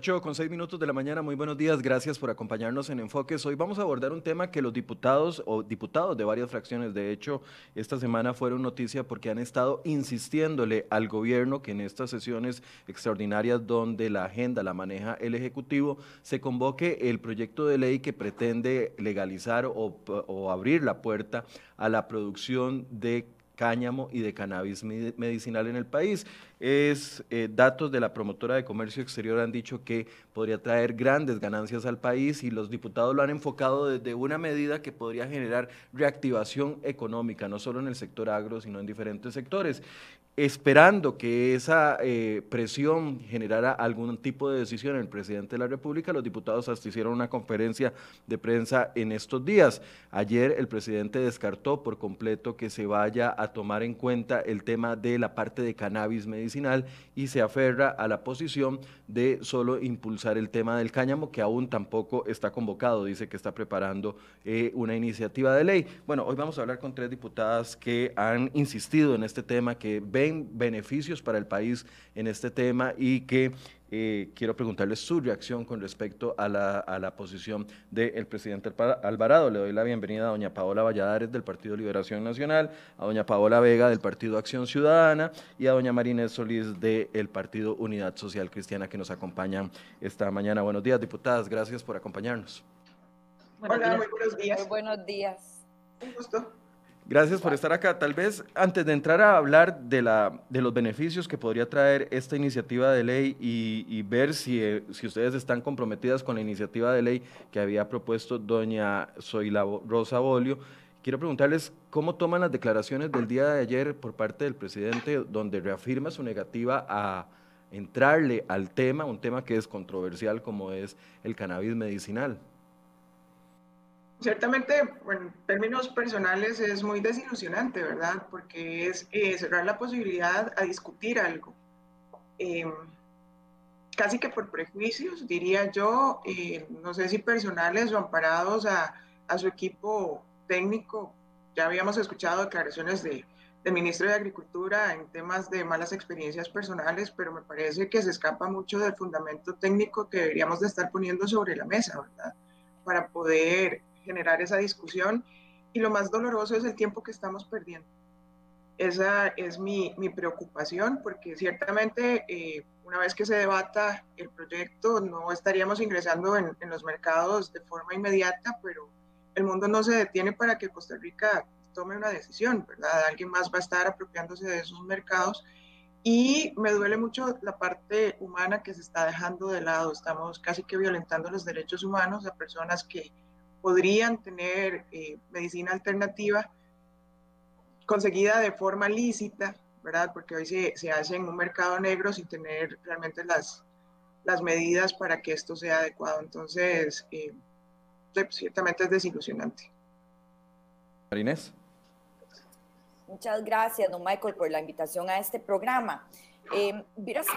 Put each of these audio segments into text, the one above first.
8 con 6 minutos de la mañana, muy buenos días, gracias por acompañarnos en Enfoques. Hoy vamos a abordar un tema que los diputados o diputados de varias fracciones, de hecho, esta semana fueron noticia porque han estado insistiéndole al gobierno que en estas sesiones extraordinarias donde la agenda la maneja el Ejecutivo, se convoque el proyecto de ley que pretende legalizar o abrir la puerta a la producción de cáñamo y de cannabis medicinal en el país. Es, eh, datos de la promotora de comercio exterior han dicho que podría traer grandes ganancias al país y los diputados lo han enfocado desde una medida que podría generar reactivación económica, no solo en el sector agro, sino en diferentes sectores esperando que esa eh, presión generara algún tipo de decisión en el presidente de la República, los diputados asistieron a una conferencia de prensa en estos días. Ayer el presidente descartó por completo que se vaya a tomar en cuenta el tema de la parte de cannabis medicinal y se aferra a la posición de solo impulsar el tema del cáñamo, que aún tampoco está convocado, dice que está preparando eh, una iniciativa de ley. Bueno, hoy vamos a hablar con tres diputadas que han insistido en este tema, que ven beneficios para el país en este tema y que eh, quiero preguntarles su reacción con respecto a la, a la posición del presidente Alvarado. Le doy la bienvenida a doña Paola Valladares del Partido Liberación Nacional, a doña Paola Vega del Partido Acción Ciudadana y a doña Marinés Solís del Partido Unidad Social Cristiana que nos acompañan esta mañana. Buenos días, diputadas. Gracias por acompañarnos. Hola, muy buenos días. Muy buenos días. Un gusto. Gracias por estar acá. Tal vez antes de entrar a hablar de, la, de los beneficios que podría traer esta iniciativa de ley y, ver si, eh, si, ustedes están comprometidas con la iniciativa de ley que había propuesto doña Zoila Rosa Bolio, quiero preguntarles cómo toman las declaraciones del día de ayer por parte del presidente donde reafirma su negativa a entrarle al tema, un tema que es controversial como es el cannabis medicinal. Ciertamente, en términos personales es muy desilusionante, ¿verdad? Porque es eh, cerrar la posibilidad a discutir algo. Em, casi que por prejuicios, diría yo, eh, no sé si personales o amparados a, a, su equipo técnico. Ya habíamos escuchado declaraciones de, del ministro de Agricultura en temas de malas experiencias personales, pero me parece que se escapa mucho del fundamento técnico que deberíamos de estar poniendo sobre la mesa, ¿verdad? Para poder generar esa discusión y lo más doloroso es el tiempo que estamos perdiendo. Esa es mi, preocupación porque ciertamente eh, una vez que se debata el proyecto no estaríamos ingresando en, en, los mercados de forma inmediata, pero el mundo no se detiene para que Costa Rica tome una decisión, ¿verdad? Alguien más va a estar apropiándose de esos mercados y me duele mucho la parte humana que se está dejando de lado. Estamos casi que violentando los derechos humanos a personas que podrían tener eh, medicina alternativa conseguida de forma lícita, ¿verdad? Porque hoy se, se, hace en un mercado negro sin tener realmente las, las medidas para que esto sea adecuado. Entonces, eh, ciertamente es desilusionante. Marinés. Muchas gracias, don Michael, por la invitación a este programa. Eh,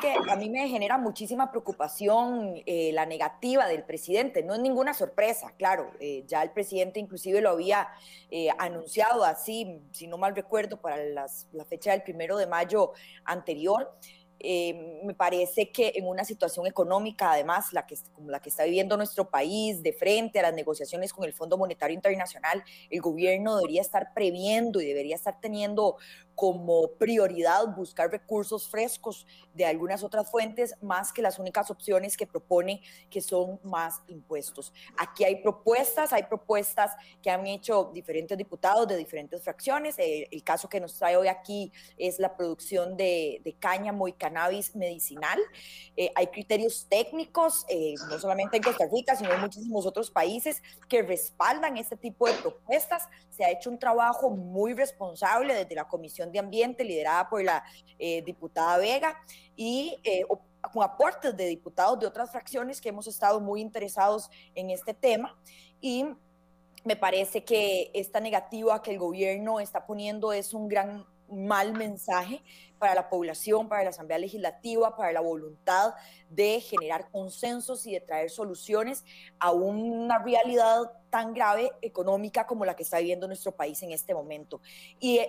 que a mí me genera muchísima preocupación eh, la negativa del presidente. No es ninguna sorpresa, claro. Eh, ya el presidente inclusive lo había eh, anunciado así, si no mal recuerdo, para las, la fecha del primero de mayo anterior. Me parece que en una situación económica, además, la que, como la que está viviendo nuestro país, de frente a las negociaciones con el Fondo Monetario Internacional, el gobierno debería estar previendo y debería estar teniendo como prioridad buscar recursos frescos de algunas otras fuentes más que las únicas opciones que propone que son más impuestos. Aquí hay propuestas, hay propuestas que han hecho diferentes diputados de diferentes fracciones. El, el caso que nos trae hoy aquí es la producción de, de cáñamo y cannabis medicinal. Eh, hay criterios técnicos, eh, no solamente en Costa Rica, sino en muchísimos otros países que respaldan este tipo de propuestas. Se ha hecho un trabajo muy responsable desde la Comisión de Ambiente, liderada por la eh, diputada Vega, y eh, con aportes de diputados de otras fracciones que hemos estado muy interesados en este tema. Y me parece que esta negativa que el gobierno está poniendo es un gran mal mensaje para la población, para la Asamblea Legislativa, para la voluntad de generar consensos y de traer soluciones a una realidad tan grave económica como la que está viviendo nuestro país en este momento. Y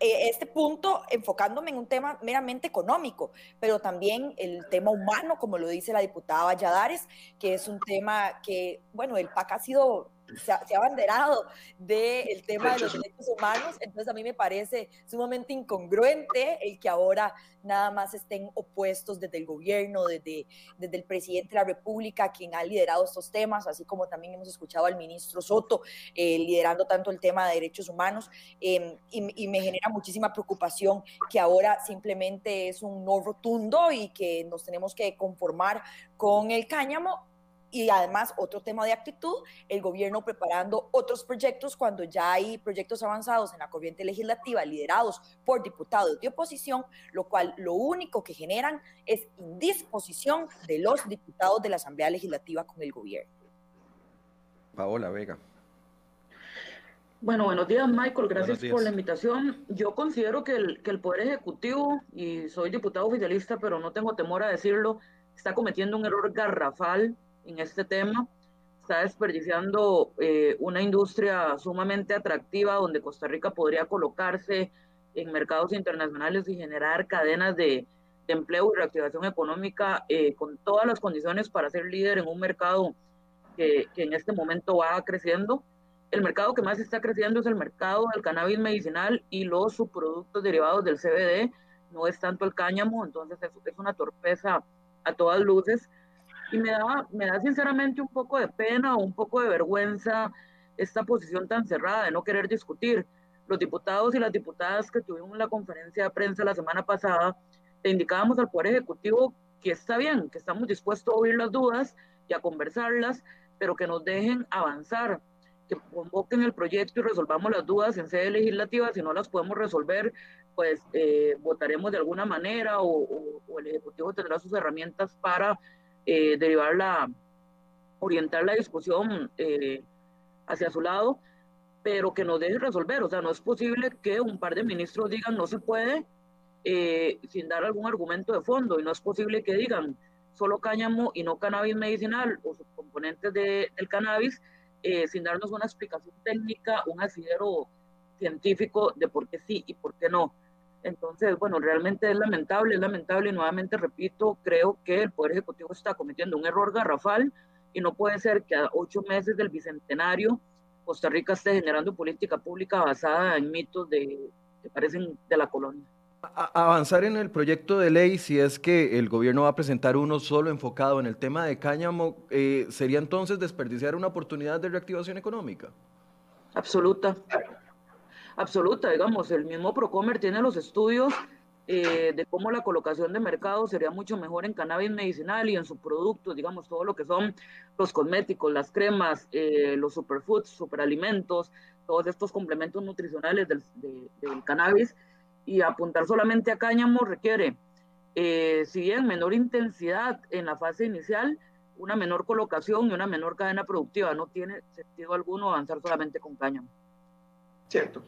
eh, este punto enfocándome en un tema meramente económico, pero también el tema humano, como lo dice la diputada Valladares, que es un tema que, bueno, el PAC ha sido se ha, abanderado del tema de los derechos humanos, entonces a mí me parece sumamente incongruente el que ahora nada más estén opuestos desde el gobierno, desde, desde el presidente de la República, quien ha liderado estos temas, así como también hemos escuchado al ministro Soto eh, liderando tanto el tema de derechos humanos, em, y, y me genera muchísima preocupación que ahora simplemente es un no rotundo y que nos tenemos que conformar con el cáñamo y además, otro tema de actitud, el gobierno preparando otros proyectos cuando ya hay proyectos avanzados en la corriente legislativa liderados por diputados de oposición, lo cual lo único que generan es indisposición de los diputados de la Asamblea Legislativa con el gobierno. Paola Vega. Bueno, buenos días, Michael. Gracias por la invitación. Yo considero que el, que el Poder Ejecutivo, y soy diputado oficialista, pero no tengo temor a decirlo, está cometiendo un error garrafal en este tema. Está desperdiciando eh, una industria sumamente atractiva donde Costa Rica podría colocarse en mercados internacionales y generar cadenas de, empleo y reactivación económica eh, con todas las condiciones para ser líder en un mercado que, que, en este momento va creciendo. El mercado que más está creciendo es el mercado del cannabis medicinal y los subproductos derivados del CBD, no es tanto el cáñamo, entonces es, es una torpeza a todas luces y me da, me da sinceramente un poco de pena o un poco de vergüenza esta posición tan cerrada de no querer discutir. Los diputados y las diputadas que tuvimos la conferencia de prensa la semana pasada, le indicábamos al Poder Ejecutivo que está bien, que estamos dispuestos a oír las dudas y a conversarlas, pero que nos dejen avanzar, que convoquen el proyecto y resolvamos las dudas en sede legislativa. Si no las podemos resolver, pues eh, votaremos de alguna manera o, o el Ejecutivo tendrá sus herramientas para eh, derivar la, orientar la discusión eh, hacia su lado, pero que nos deje resolver. O sea, no es posible que un par de ministros digan no se puede eh, sin dar algún argumento de fondo, y no es posible que digan solo cáñamo y no cannabis medicinal o sus componentes de, del cannabis sin darnos una explicación técnica, un asidero científico de por qué sí y por qué no. Entonces, bueno, realmente es lamentable, es lamentable y nuevamente repito, creo que el Poder Ejecutivo está cometiendo un error garrafal y no puede ser que a ocho meses del Bicentenario Costa Rica esté generando política pública basada en mitos de, que parecen de la colonia. avanzar en el proyecto de ley, si es que el gobierno va a presentar uno solo enfocado en el tema de cáñamo, eh, ¿sería entonces desperdiciar una oportunidad de reactivación económica? Absoluta absoluta, digamos, el mismo Procomer tiene los estudios eh, de cómo la colocación de mercado sería mucho mejor en cannabis medicinal y en sus productos, digamos, todo lo que son los cosméticos, las cremas, eh, los superfoods, superalimentos, todos estos complementos nutricionales del, cannabis y apuntar solamente a cáñamo requiere, eh, si bien menor intensidad en la fase inicial, una menor colocación y una menor cadena productiva. No tiene sentido alguno avanzar solamente con cáñamo. Cierto.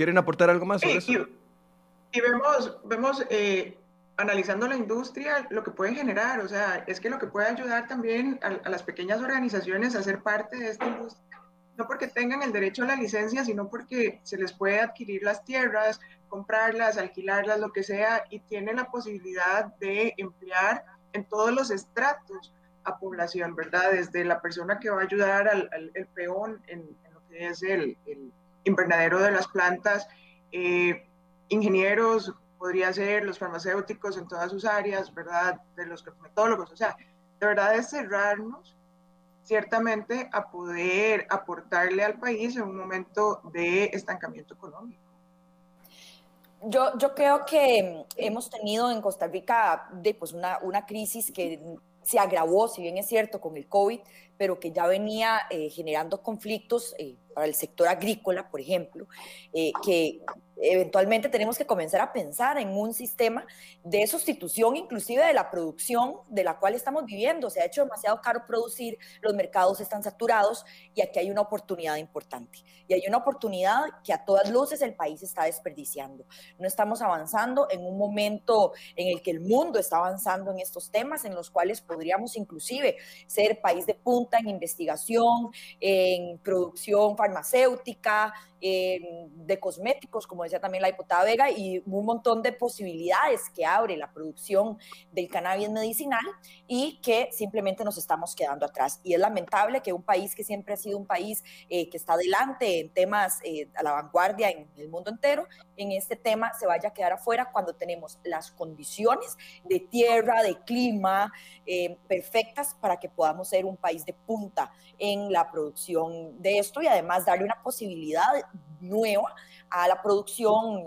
¿Quieren aportar algo más sobre eso? Y, vemos, vemos eh, analizando la industria, lo que puede generar, o sea, es que lo que puede ayudar también a, las pequeñas organizaciones a ser parte de esta industria, no porque tengan el derecho a la licencia, sino porque se les puede adquirir las tierras, comprarlas, alquilarlas, lo que sea, y tienen la posibilidad de emplear en todos los estratos a población, ¿verdad? Desde la persona que va a ayudar al, el peón en, lo que es el, el invernadero de las plantas, eh, ingenieros, podría ser los farmacéuticos en todas sus áreas, ¿verdad? De los cosmetólogos, o sea, de verdad es cerrarnos ciertamente a poder aportarle al país en un momento de estancamiento económico. Yo, yo creo que hemos tenido en Costa Rica de, pues una, una crisis que se agravó, si bien es cierto, con el COVID, pero que ya venía eh, generando conflictos eh, para el sector agrícola, por ejemplo, eh, que eventualmente tenemos que comenzar a pensar en un sistema de sustitución inclusive de la producción de la cual estamos viviendo. Se ha hecho demasiado caro producir, los mercados están saturados y aquí hay una oportunidad importante. Y hay una oportunidad que a todas luces el país está desperdiciando. No estamos avanzando en un momento en el que el mundo está avanzando en estos temas, en los cuales podríamos inclusive ser país de punta en investigación, en producción farmacéutica, eh, de cosméticos, como decía también la diputada Vega, y un montón de posibilidades que abre la producción del cannabis medicinal y que simplemente nos estamos quedando atrás. Y es lamentable que un país que siempre ha sido un país eh, que está adelante en temas eh, a la vanguardia en el mundo entero, en este tema se vaya a quedar afuera cuando tenemos las condiciones de tierra, de clima perfectas para que podamos ser un país de punta en la producción de esto y además darle una posibilidad nueva a la producción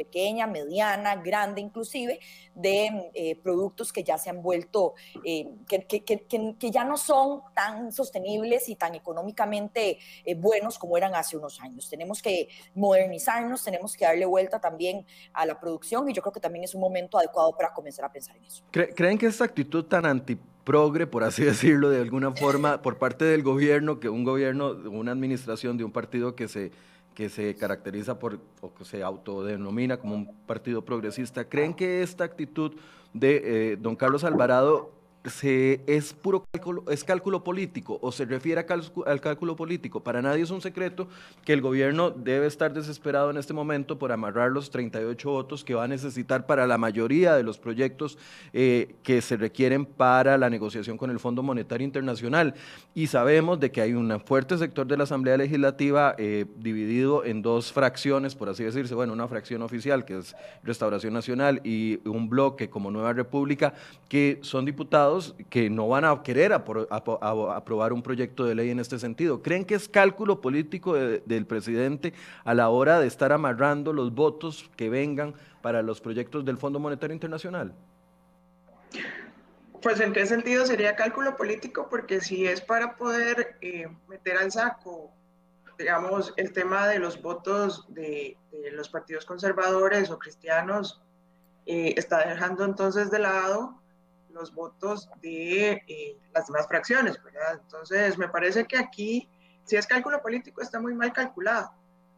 pequeña, mediana, grande inclusive, de eh, productos que ya se han vuelto, eh, que, que, que, que, ya no son tan sostenibles y tan económicamente eh, buenos como eran hace unos años. Tenemos que modernizarnos, tenemos que darle vuelta también a la producción y yo creo que también es un momento adecuado para comenzar a pensar en eso. ¿Creen que esta actitud tan anti progre, por así decirlo, de alguna forma, por parte del gobierno, que un gobierno, una administración de un partido que se que se caracteriza por o que se autodenomina como un partido progresista, ¿creen que esta actitud de eh, don Carlos Alvarado es puro cálculo, es cálculo político o se refiere al cálculo político. Para nadie es un secreto que el gobierno debe estar desesperado en este momento por amarrar los 38 votos que va a necesitar para la mayoría de los proyectos eh, que se requieren para la negociación con el Fondo Monetario Internacional. Y sabemos de que hay un fuerte sector de la Asamblea Legislativa eh, dividido en dos fracciones, por así decirse, bueno, una fracción oficial que es Restauración Nacional y un bloque como Nueva República, que son diputados que no van a querer aprobar un proyecto de ley en este sentido. ¿Creen que es cálculo político del presidente a la hora de estar amarrando los votos que vengan para los proyectos del Fondo Monetario Internacional? Pues en qué sentido sería cálculo político, porque si es para poder eh, meter al saco, digamos, el tema de los votos de, los partidos conservadores o cristianos, eh, está dejando entonces de lado los votos de eh, las demás fracciones, ¿verdad? Entonces, me parece que aquí, si es cálculo político, está muy mal calculado,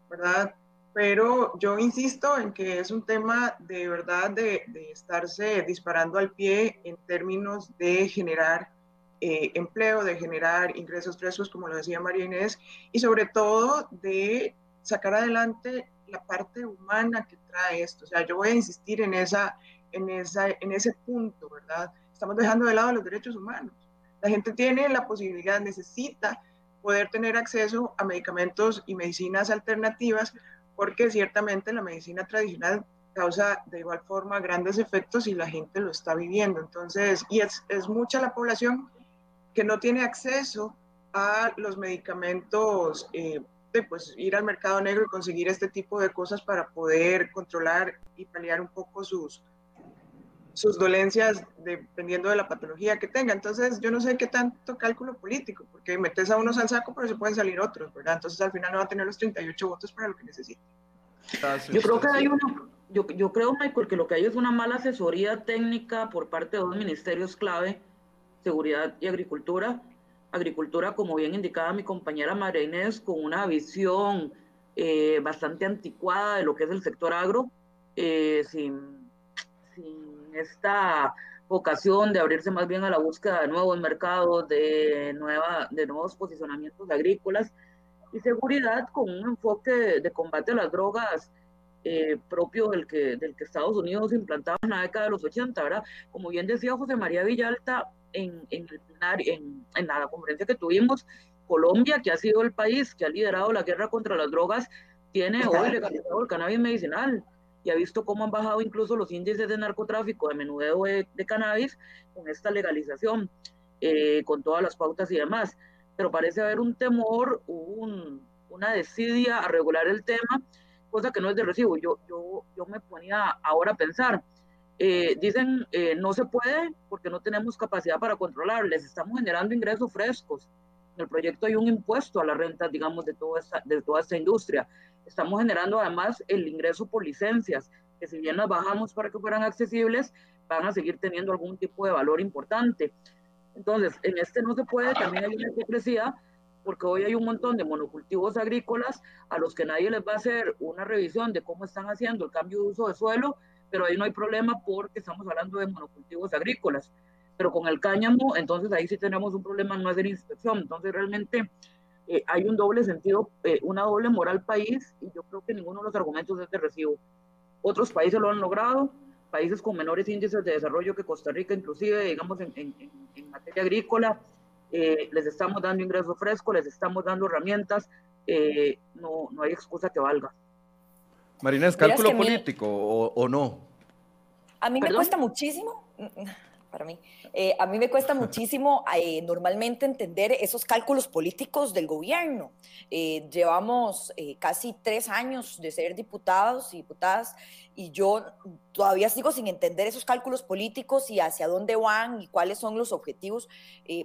¿verdad? Pero yo insisto en que es un tema de verdad de, estarse disparando al pie en términos de generar eh, empleo, de generar ingresos frescos, como lo decía María Inés, y sobre todo de sacar adelante la parte humana que trae esto. O sea, yo voy a insistir en, esa, en, esa, en ese punto, ¿verdad? Estamos dejando de lado los derechos humanos. La gente tiene la posibilidad, necesita poder tener acceso a medicamentos y medicinas alternativas, porque ciertamente la medicina tradicional causa de igual forma grandes efectos y la gente lo está viviendo. Entonces, y es, es mucha la población que no tiene acceso a los medicamentos, eh, de pues ir al mercado negro y conseguir este tipo de cosas para poder controlar y paliar un poco sus, sus dolencias dependiendo de la patología que tenga. Entonces, yo no sé qué tanto cálculo político, porque metes a unos al saco, pero se pueden salir otros, ¿verdad? Entonces, al final no va a tener los 38 votos para lo que necesita. Yo creo que hay uno, yo, yo creo, Michael, que lo que hay es una mala asesoría técnica por parte de dos ministerios clave, Seguridad y Agricultura. Agricultura, como bien indicaba mi compañera María Inés, con una visión eh, bastante anticuada de lo que es el sector agro, eh, sin, sin esta vocación de abrirse más bien a la búsqueda de nuevos mercados, de, nueva, de nuevos posicionamientos agrícolas y seguridad con un enfoque de, combate a las drogas eh, propio del que, del que Estados Unidos implantaba en la década de los 80, ¿verdad? Como bien decía José María Villalta en, en, el en, en la conferencia que tuvimos, Colombia, que ha sido el país que ha liderado la guerra contra las drogas, tiene hoy legalizado el cannabis medicinal y ha visto cómo han bajado incluso los índices de narcotráfico, de menudeo de, cannabis con esta legalización, eh, con todas las pautas y demás. Pero parece haber un temor, una desidia a regular el tema, cosa que no es de recibo. Yo, yo, yo me ponía ahora a pensar, eh, dicen eh, no se puede porque no tenemos capacidad para controlarles, estamos generando ingresos frescos. En el proyecto hay un impuesto a la renta, digamos, de toda de toda esta industria Estamos generando además el ingreso por licencias, que si bien las bajamos para que fueran accesibles, van a seguir teniendo algún tipo de valor importante. Entonces, en este no se puede, también hay una hipocresía, porque hoy hay un montón de monocultivos agrícolas a los que nadie les va a hacer una revisión de cómo están haciendo el cambio de uso de suelo, pero ahí no hay problema porque estamos hablando de monocultivos agrícolas. Pero con el cáñamo, entonces ahí sí tenemos un problema no es de inspección. Entonces, realmente eh, hay un doble sentido, eh, una doble moral país, y yo creo que ninguno de los argumentos es de recibo. Otros países lo han logrado, países con menores índices de desarrollo que Costa Rica, inclusive, digamos, en, en, materia agrícola, eh, les estamos dando ingreso fresco, les estamos dando herramientas, no, no hay excusa que valga. Marina, ¿es cálculo político o, o, no? A mí me cuesta muchísimo para mí. Eh, a mí me cuesta muchísimo eh, normalmente entender esos cálculos políticos del gobierno. Eh, llevamos casi tres años de ser diputados y diputadas y yo todavía sigo sin entender esos cálculos políticos y hacia dónde van y cuáles son los objetivos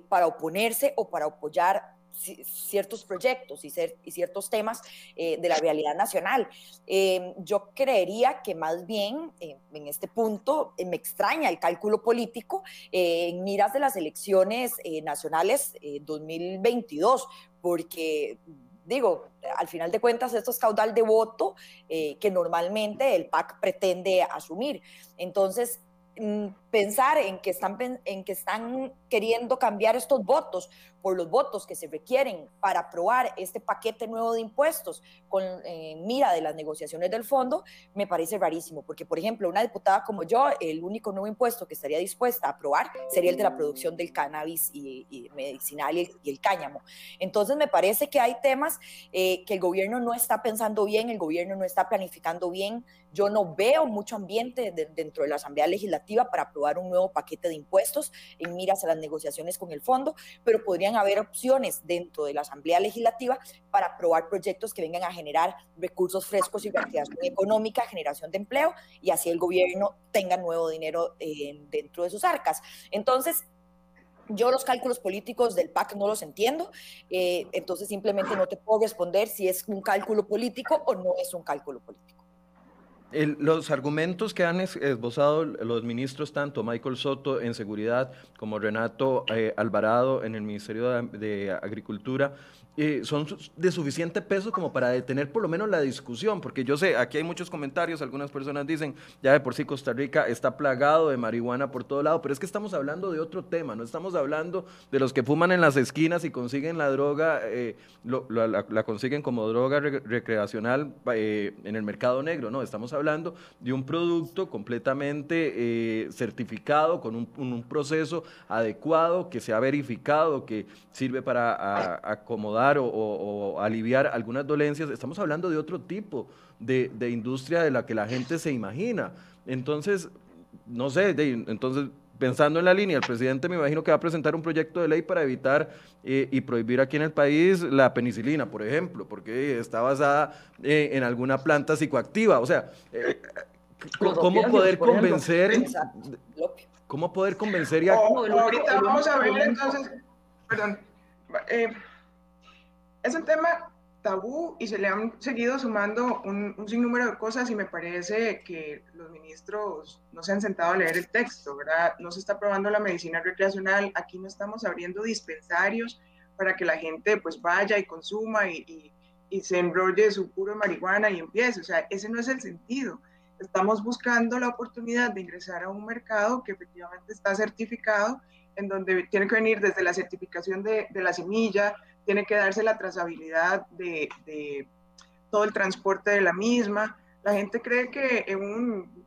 para oponerse o para apoyar ciertos proyectos y, ciertos temas eh, de la realidad nacional. Em, yo creería que más bien eh, en este punto eh, me extraña el cálculo político en miras de las elecciones nacionales 2022, porque digo, al final de cuentas, esto es caudal de voto que normalmente el PAC pretende asumir. Entonces, pensar en que, están, en que están queriendo cambiar estos votos por los votos que se requieren para aprobar este paquete nuevo de impuestos con eh, mira de las negociaciones del fondo, me parece rarísimo, porque por ejemplo, una diputada como yo, el único nuevo impuesto que estaría dispuesta a aprobar sería el de la producción del cannabis y, medicinal y el, cáñamo. Entonces me parece que hay temas eh, que el gobierno no está pensando bien, el gobierno no está planificando bien. Yo no veo mucho ambiente dentro de la Asamblea Legislativa para aprobar un nuevo paquete de impuestos en miras a las negociaciones con el fondo, pero podrían haber opciones dentro de la Asamblea Legislativa para aprobar proyectos que vengan a generar recursos frescos y reactivación económica, generación de empleo y así el gobierno tenga nuevo dinero eh, dentro de sus arcas. Entonces, yo los cálculos políticos del PAC no los entiendo, eh, entonces simplemente no te puedo responder si es un cálculo político o no es un cálculo político los argumentos que han esbozado los ministros, tanto Michael Soto en Seguridad como Renato eh, Alvarado en el Ministerio de Agricultura, eh, son de suficiente peso como para detener por lo menos la discusión, porque yo sé, aquí hay muchos comentarios, algunas personas dicen, ya de por sí Costa Rica está plagado de marihuana por todo lado, pero es que estamos hablando de otro tema, no estamos hablando de los que fuman en las esquinas y consiguen la droga, eh, la, consiguen como droga recreacional eh, en el mercado negro, no, estamos de un producto completamente certificado, con un, proceso adecuado, que se ha verificado, que sirve para acomodar o, aliviar algunas dolencias, estamos hablando de otro tipo de, industria de la que la gente se imagina. Entonces, no sé, entonces pensando en la línea, el presidente me imagino que va a presentar un proyecto de ley para evitar eh, y prohibir aquí en el país la penicilina, por ejemplo, porque está basada eh, en alguna planta psicoactiva. O sea, eh, ¿cómo poder convencer? ¿Cómo poder convencer ya? ahorita vamos a ver entonces, perdón, es un tema tabú y se le han seguido sumando un, sinnúmero de cosas y me parece que los ministros no se han sentado a leer el texto, ¿verdad? No se está aprobando la medicina recreacional, aquí no estamos abriendo dispensarios para que la gente pues vaya y consuma y, y se enrolle su puro marihuana y empiece, o sea, ese no es el sentido. Estamos buscando la oportunidad de ingresar a un mercado que efectivamente está certificado, en donde tiene que venir desde la certificación de, de la semilla, tiene que darse la trazabilidad de, todo el transporte de la misma. La gente cree que en un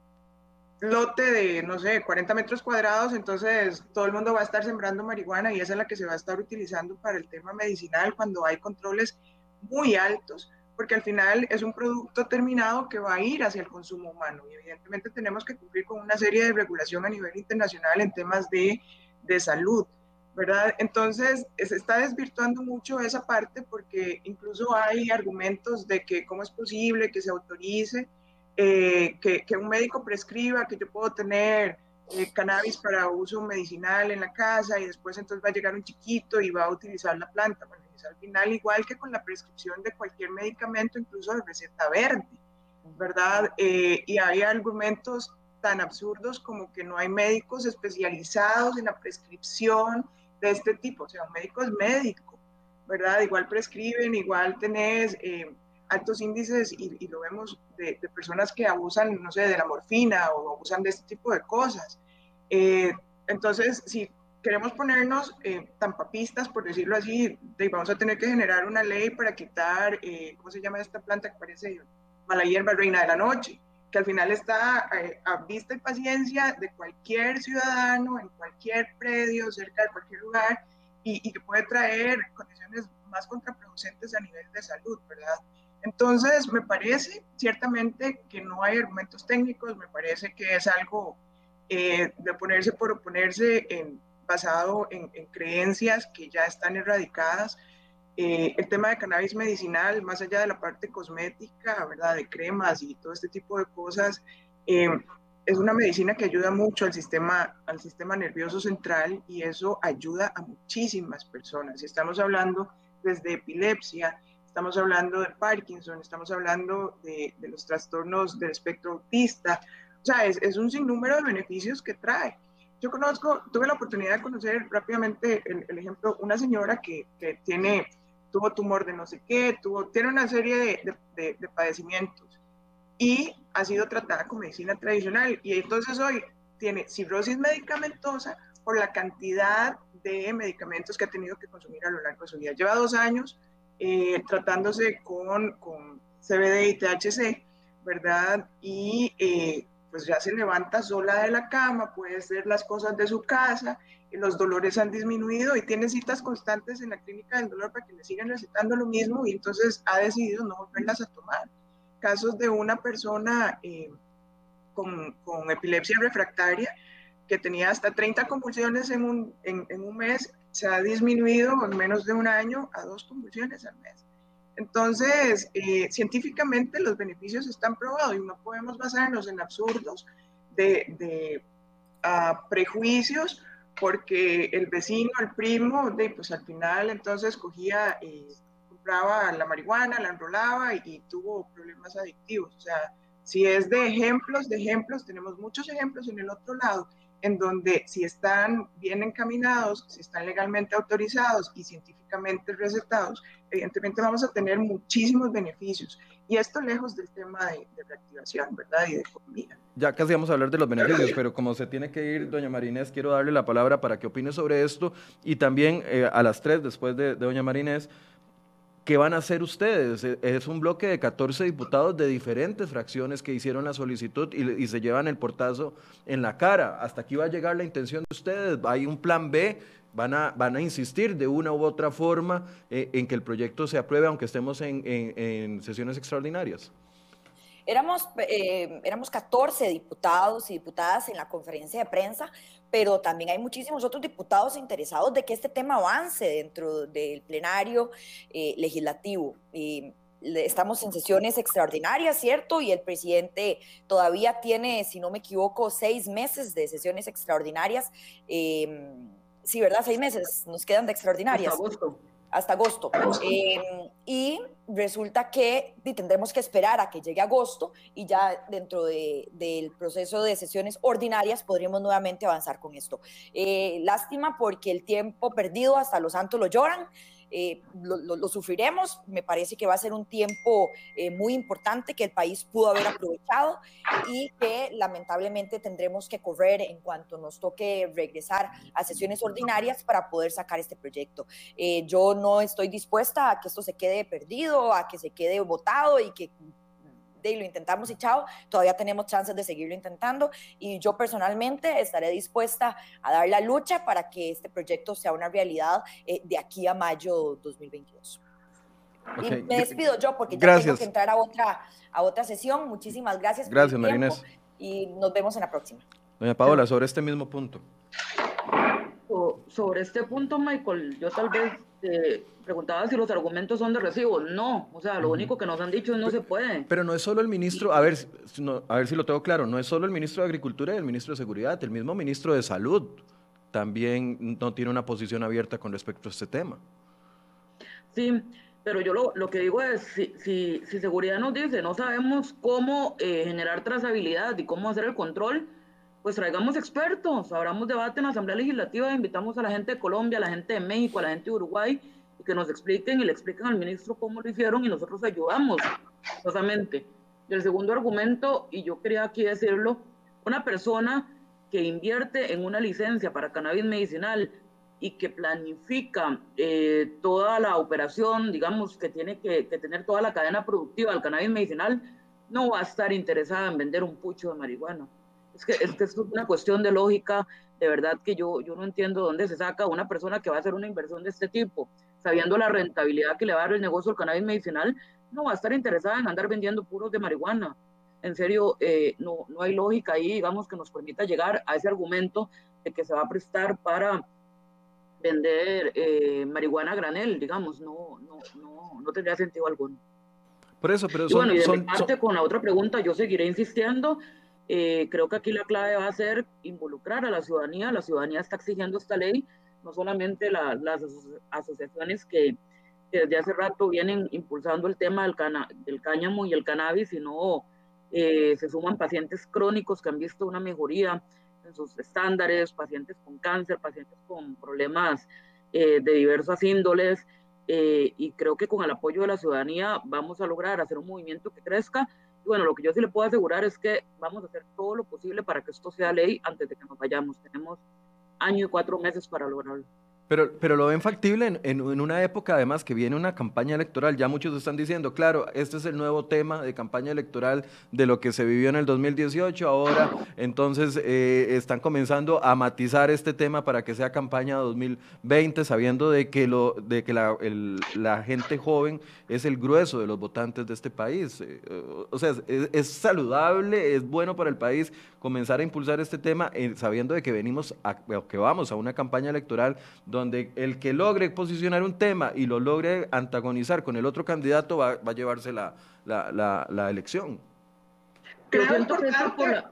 lote de, no sé, 40 metros cuadrados, entonces todo el mundo va a estar sembrando marihuana y esa es la que se va a estar utilizando para el tema medicinal cuando hay controles muy altos, porque al final es un producto terminado que va a ir hacia el consumo humano y evidentemente tenemos que cumplir con una serie de regulación a nivel internacional en temas de, de salud. ¿Verdad? Entonces, se está desvirtuando mucho esa parte porque incluso hay argumentos de que cómo es posible que se autorice, eh, que, que, un médico prescriba que yo puedo tener eh, cannabis para uso medicinal en la casa y después entonces va a llegar un chiquito y va a utilizar la planta. Bueno, al final, igual que con la prescripción de cualquier medicamento, incluso de receta verde, ¿verdad? Eh, y hay argumentos tan absurdos como que no hay médicos especializados en la prescripción de este tipo, o sea, un médico es médico, ¿verdad? Igual prescriben, igual tenés eh, altos índices y, lo vemos de, personas que abusan, no sé, de la morfina o abusan de este tipo de cosas. Eh, entonces, si queremos ponernos eh, tan papistas, por decirlo así, de vamos a tener que generar una ley para quitar, eh, ¿cómo se llama esta planta que parece mala hierba, reina de la noche? Que al final está eh, a vista y paciencia de cualquier ciudadano, en cualquier predio, cerca de cualquier lugar, y, que puede traer condiciones más contraproducentes a nivel de salud, ¿verdad? Entonces, me parece ciertamente que no hay argumentos técnicos, me parece que es algo eh, de ponerse por oponerse basado en, creencias que ya están erradicadas. Eh, el tema de cannabis medicinal, más allá de la parte cosmética, ¿verdad? De cremas y todo este tipo de cosas, eh, es una medicina que ayuda mucho al sistema, al sistema nervioso central y eso ayuda a muchísimas personas. Estamos hablando desde epilepsia, estamos hablando de Parkinson, estamos hablando de, de los trastornos del espectro autista, o sea, es, es, un sinnúmero de beneficios que trae. Yo conozco, tuve la oportunidad de conocer rápidamente el, ejemplo, una señora que, que, tiene, tuvo tumor de no sé qué, tuvo, tiene una serie de, de, de padecimientos y ha sido tratada con medicina tradicional. Y entonces hoy tiene cirrosis medicamentosa por la cantidad de medicamentos que ha tenido que consumir a lo largo de su vida. Lleva dos años eh, tratándose con, con, CBD y THC, ¿verdad? Y eh, pues ya se levanta sola de la cama, puede hacer las cosas de su casa, los dolores han disminuido y tiene citas constantes en la clínica del dolor para que le sigan recetando lo mismo y entonces ha decidido no volverlas a tomar. Casos de una persona eh, con, con, epilepsia refractaria que tenía hasta 30 convulsiones en un, en, un mes, se ha disminuido en menos de un año a dos convulsiones al mes. Entonces, eh, científicamente los beneficios están probados y no podemos basarnos en absurdos de, de uh, prejuicios porque el vecino, el primo, de, pues al final entonces cogía, y compraba la marihuana, la enrolaba y, y tuvo problemas adictivos. O sea, si es de ejemplos, de ejemplos, tenemos muchos ejemplos en el otro lado en donde si están bien encaminados, si están legalmente autorizados y científicamente recetados, evidentemente vamos a tener muchísimos beneficios. Y esto lejos del tema de, de reactivación, ¿verdad? Y de economía. Ya casi vamos a hablar de los beneficios, pero como se tiene que ir, doña Marinés, quiero darle la palabra para que opine sobre esto y también eh, a las tres, después de, de doña Marinés, ¿Qué van a hacer ustedes? E, es un bloque de 14 diputados de diferentes fracciones que hicieron la solicitud y, se llevan el portazo en la cara. ¿Hasta aquí va a llegar la intención de ustedes? ¿Hay un plan B? ¿Van a, van a insistir de una u otra forma eh, en que el proyecto se apruebe aunque estemos en, en sesiones extraordinarias? Éramos, eh, éramos 14 diputados y diputadas en la conferencia de prensa, pero también hay muchísimos otros diputados interesados de que este tema avance dentro del plenario eh, legislativo. Y estamos en sesiones extraordinarias, ¿cierto? Y el presidente todavía tiene, si no me equivoco, seis meses de sesiones extraordinarias. Eh, sí, ¿verdad? Seis meses nos quedan de extraordinarias. Hasta agosto hasta agosto. Eh, y resulta que tendremos que esperar a que llegue agosto y ya dentro de, del proceso de sesiones ordinarias podríamos nuevamente avanzar con esto. Eh, lástima porque el tiempo perdido hasta los santos lo lloran eh, lo, lo, sufriremos. Me parece que va a ser un tiempo eh, muy importante que el país pudo haber aprovechado y que lamentablemente tendremos que correr en cuanto nos toque regresar a sesiones ordinarias para poder sacar este proyecto. Eh, yo no estoy dispuesta a que esto se quede perdido, a que se quede votado y que de lo intentamos y chao, todavía tenemos chances de seguirlo intentando y yo personalmente estaré dispuesta a dar la lucha para que este proyecto sea una realidad eh, de aquí a mayo 2022. Okay. Y me despido yo porque ya gracias. tengo que entrar a otra, a otra sesión. Muchísimas gracias. Gracias, Marinés. Y nos vemos en la próxima. Doña Paola, sobre este mismo punto. Sobre este punto, Michael, yo tal vez eh, preguntaba si los argumentos son de recibo. No, o sea, lo uh -huh. único que nos han dicho es no se puede. Pero no es solo el ministro, a ver, no, a ver si lo tengo claro, no es solo el ministro de Agricultura y el ministro de Seguridad, el mismo ministro de Salud también no tiene una posición abierta con respecto a este tema. Sí, pero yo lo, lo que digo es, si, si, si, Seguridad nos dice, no sabemos cómo eh, generar trazabilidad y cómo hacer el control, pues traigamos expertos, abramos debate en la Asamblea Legislativa, invitamos a la gente de Colombia, a la gente de México, a la gente de Uruguay, y que nos expliquen y le expliquen al ministro cómo lo hicieron y nosotros ayudamos, justamente. Y el segundo argumento, y yo quería aquí decirlo, una persona que invierte en una licencia para cannabis medicinal y que planifica eh, toda la operación, digamos, que tiene que, tener toda la cadena productiva del cannabis medicinal, no va a estar interesada en vender un pucho de marihuana. Es que, es que es una cuestión de lógica, de verdad que yo, yo no entiendo dónde se saca una persona que va a hacer una inversión de este tipo, sabiendo la rentabilidad que le va a dar el negocio del cannabis medicinal, no va a estar interesada en andar vendiendo puros de marihuana. En serio, eh, no, no hay lógica ahí, digamos, que nos permita llegar a ese argumento de que se va a prestar para vender eh, marihuana a granel, digamos, no, no, no, no tendría sentido alguno. Por eso, pero son, bueno, y de mi parte, con la otra pregunta, yo seguiré insistiendo. Eh, creo que aquí la clave va a ser involucrar a la ciudadanía. La ciudadanía está exigiendo esta ley, no solamente las asociaciones que, desde hace rato vienen impulsando el tema del, cana, del cáñamo y el cannabis, sino eh, se suman pacientes crónicos que han visto una mejoría en sus estándares, pacientes con cáncer, pacientes con problemas eh, de diversas índoles, eh, y creo que con el apoyo de la ciudadanía vamos a lograr hacer un movimiento que crezca. Y bueno, lo que yo sí le puedo asegurar es que vamos a hacer todo lo posible para que esto sea ley antes de que nos vayamos. Tenemos año y cuatro meses para lograrlo. Pero, pero lo ven factible en, una época además que viene una campaña electoral. Ya muchos están diciendo, claro, este es el nuevo tema de campaña electoral de lo que se vivió en el 2018. Ahora, entonces, eh, están comenzando a matizar este tema para que sea campaña 2020, sabiendo de que, lo, de que la, la gente joven es el grueso de los votantes de este país. Eh, o sea, es, saludable, es bueno para el país comenzar a impulsar este tema eh, sabiendo de que venimos, a, que vamos a una campaña electoral donde donde el que logre posicionar un tema y lo logre antagonizar con el otro candidato va, a llevarse la, elección. Creo importante,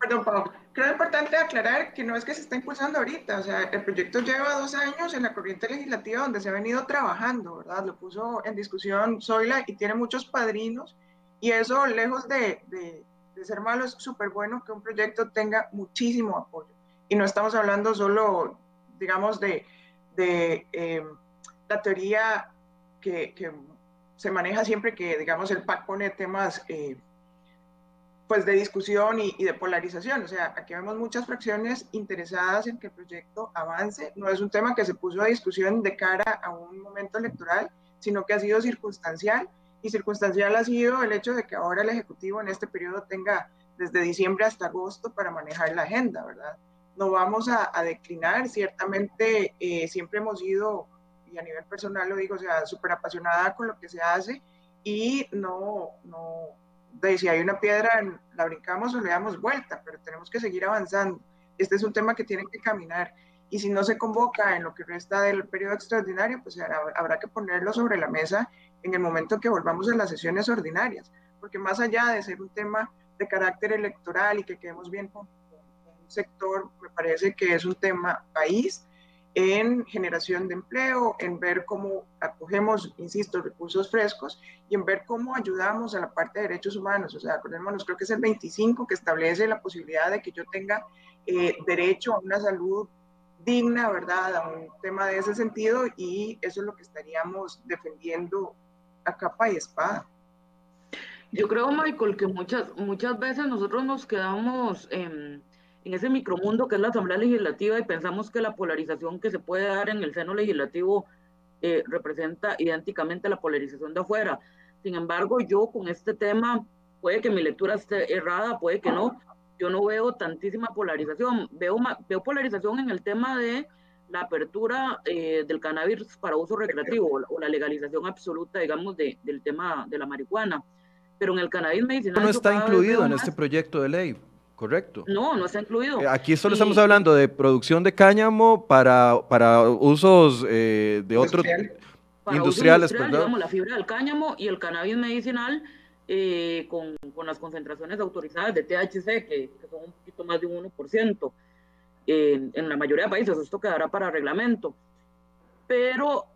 perdón, Pablo, creo importante aclarar que no es que se está impulsando ahorita, o sea, el proyecto lleva dos años en la corriente legislativa donde se ha venido trabajando, ¿verdad? Lo puso en discusión Zoila y tiene muchos padrinos y eso, lejos de, de, de ser malo, es súper bueno que un proyecto tenga muchísimo apoyo. Y no estamos hablando solo digamos, de, de em, la teoría que, se maneja siempre que, digamos, el PAC pone temas eh, pues de discusión y, y, de polarización. O sea, aquí vemos muchas fracciones interesadas en que el proyecto avance. No es un tema que se puso a discusión de cara a un momento electoral, sino que ha sido circunstancial. Y circunstancial ha sido el hecho de que ahora el Ejecutivo en este periodo tenga desde diciembre hasta agosto para manejar la agenda, ¿verdad? No vamos a, declinar. Ciertamente eh, siempre hemos sido, y a nivel personal lo digo, o sea, súper apasionada con lo que se hace y no, no, de si hay una piedra, la brincamos o le damos vuelta, pero tenemos que seguir avanzando. Este es un tema que tiene que caminar y si no se convoca en lo que resta del periodo extraordinario, pues habrá que ponerlo sobre la mesa en el momento que volvamos a las sesiones ordinarias, porque más allá de ser un tema de carácter electoral y que quedemos bien sector, me parece que es un tema país en generación de empleo, en ver cómo acogemos, insisto, recursos frescos y en ver cómo ayudamos a la parte de derechos humanos. O sea, acordémonos, creo que es el 25 que establece la posibilidad de que yo tenga eh, derecho a una salud digna, ¿verdad? A un tema de ese sentido y eso es lo que estaríamos defendiendo a capa y espada. Yo creo, Michael, que muchas, muchas veces nosotros nos quedamos... en en ese micromundo que es la Asamblea Legislativa y pensamos que la polarización que se puede dar en el seno legislativo eh, representa idénticamente la polarización de afuera. Sin embargo, yo con este tema, puede que mi lectura esté errada, puede que no, yo no veo tantísima polarización. Veo, veo polarización en el tema de la apertura eh, del cannabis para uso recreativo o la legalización absoluta, digamos, de, del tema de la marihuana. Pero en el cannabis medicinal... No está incluido en este proyecto de ley. Correcto. No, no está incluido. Eh, aquí solo estamos hablando de producción de cáñamo para, para usos eh, de otros industriales, industrial, digamos, la fibra del cáñamo y el cannabis medicinal eh, con, con, las concentraciones autorizadas de THC, que, son un poquito más de un 1%. En, en la mayoría de países esto quedará para reglamento. Pero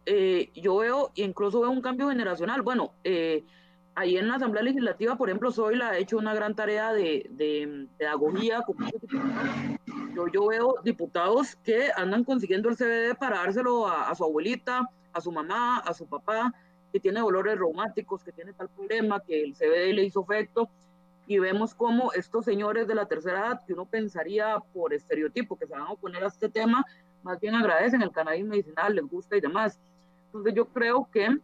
yo veo, incluso veo un cambio generacional. Bueno, eh, ahí en la Asamblea Legislativa, por ejemplo, soy la ha hecho una gran tarea de, de pedagogía. Yo, yo veo diputados que andan consiguiendo el CBD para dárselo a, su abuelita, a su mamá, a su papá, que tiene dolores reumáticos, que tiene tal problema, que el CBD le hizo efecto. y vemos cómo estos señores de la tercera edad, que uno pensaría por estereotipo que se van a oponer a este tema, más bien agradecen el cannabis medicinal, les gusta y demás. Entonces yo creo que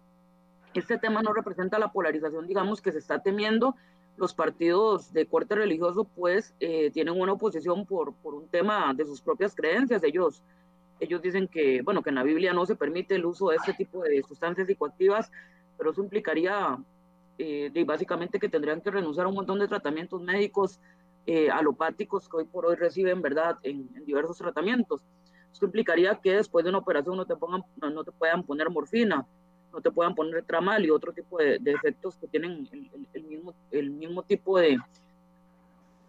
este tema no representa la polarización, digamos, que se está temiendo. Los partidos de corte religioso, pues, eh, tienen una oposición por, por un tema de sus propias creencias. Ellos, ellos dicen que, bueno, que en la Biblia no se permite el uso de este tipo de sustancias psicoactivas, pero eso implicaría eh, básicamente que tendrían que renunciar a un montón de tratamientos médicos eh, alopáticos que hoy por hoy reciben, ¿verdad?, en, diversos tratamientos. Esto implicaría que después de una operación no te, pongan, no te puedan poner morfina, no te puedan poner tramal y otro tipo de, efectos que tienen el, mismo, el mismo tipo de,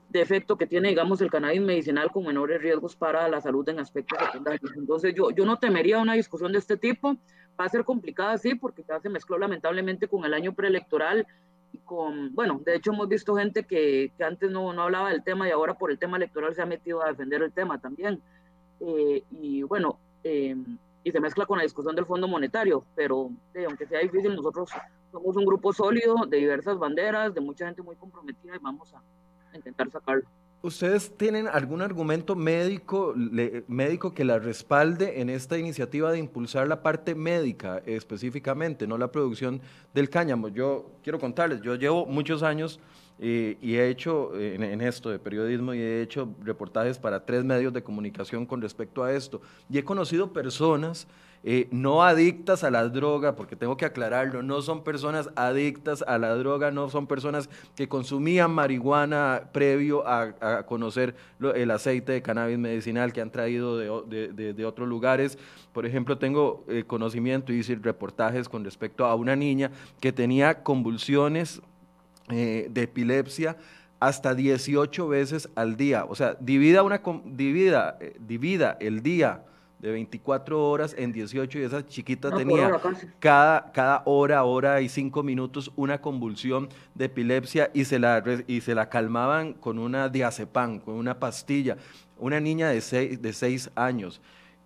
de efecto que tiene, digamos, el cannabis medicinal con menores riesgos para la salud en aspectos secundarios. Entonces, yo, yo no temería una discusión de este tipo. Va a ser complicada, sí, porque ya se mezcló lamentablemente con el año preelectoral y con, bueno, de hecho hemos visto gente que, que antes no, no, hablaba del tema y ahora por el tema electoral se ha metido a defender el tema también. Eh, y bueno, eh, y se mezcla con la discusión del Fondo Monetario, pero aunque sea difícil, nosotros somos un grupo sólido de diversas banderas, de mucha gente muy comprometida y vamos a intentar sacarlo. ¿Ustedes tienen algún argumento médico, médico que la respalde en esta iniciativa de impulsar la parte médica específicamente, no la producción del cáñamo? Yo quiero contarles, yo llevo muchos años eh, y he hecho eh, en, esto de periodismo y he hecho reportajes para tres medios de comunicación con respecto a esto. Y he conocido personas eh, no adictas a la droga, porque tengo que aclararlo, no son personas adictas a la droga, no son personas que consumían marihuana previo a, conocer el aceite de cannabis medicinal que han traído de, otros lugares. Por ejemplo, tengo conocimiento y reportajes con respecto a una niña que tenía convulsiones eh, de epilepsia hasta 18 veces al día. O sea, divida, una, divida, eh, divida el día de 24 horas en 18 y esa chiquita tenía cada, cada hora, hora y cinco minutos una convulsión de epilepsia y se la, y se la calmaban con una diazepam, con una pastilla. Una niña de 6 de seis años.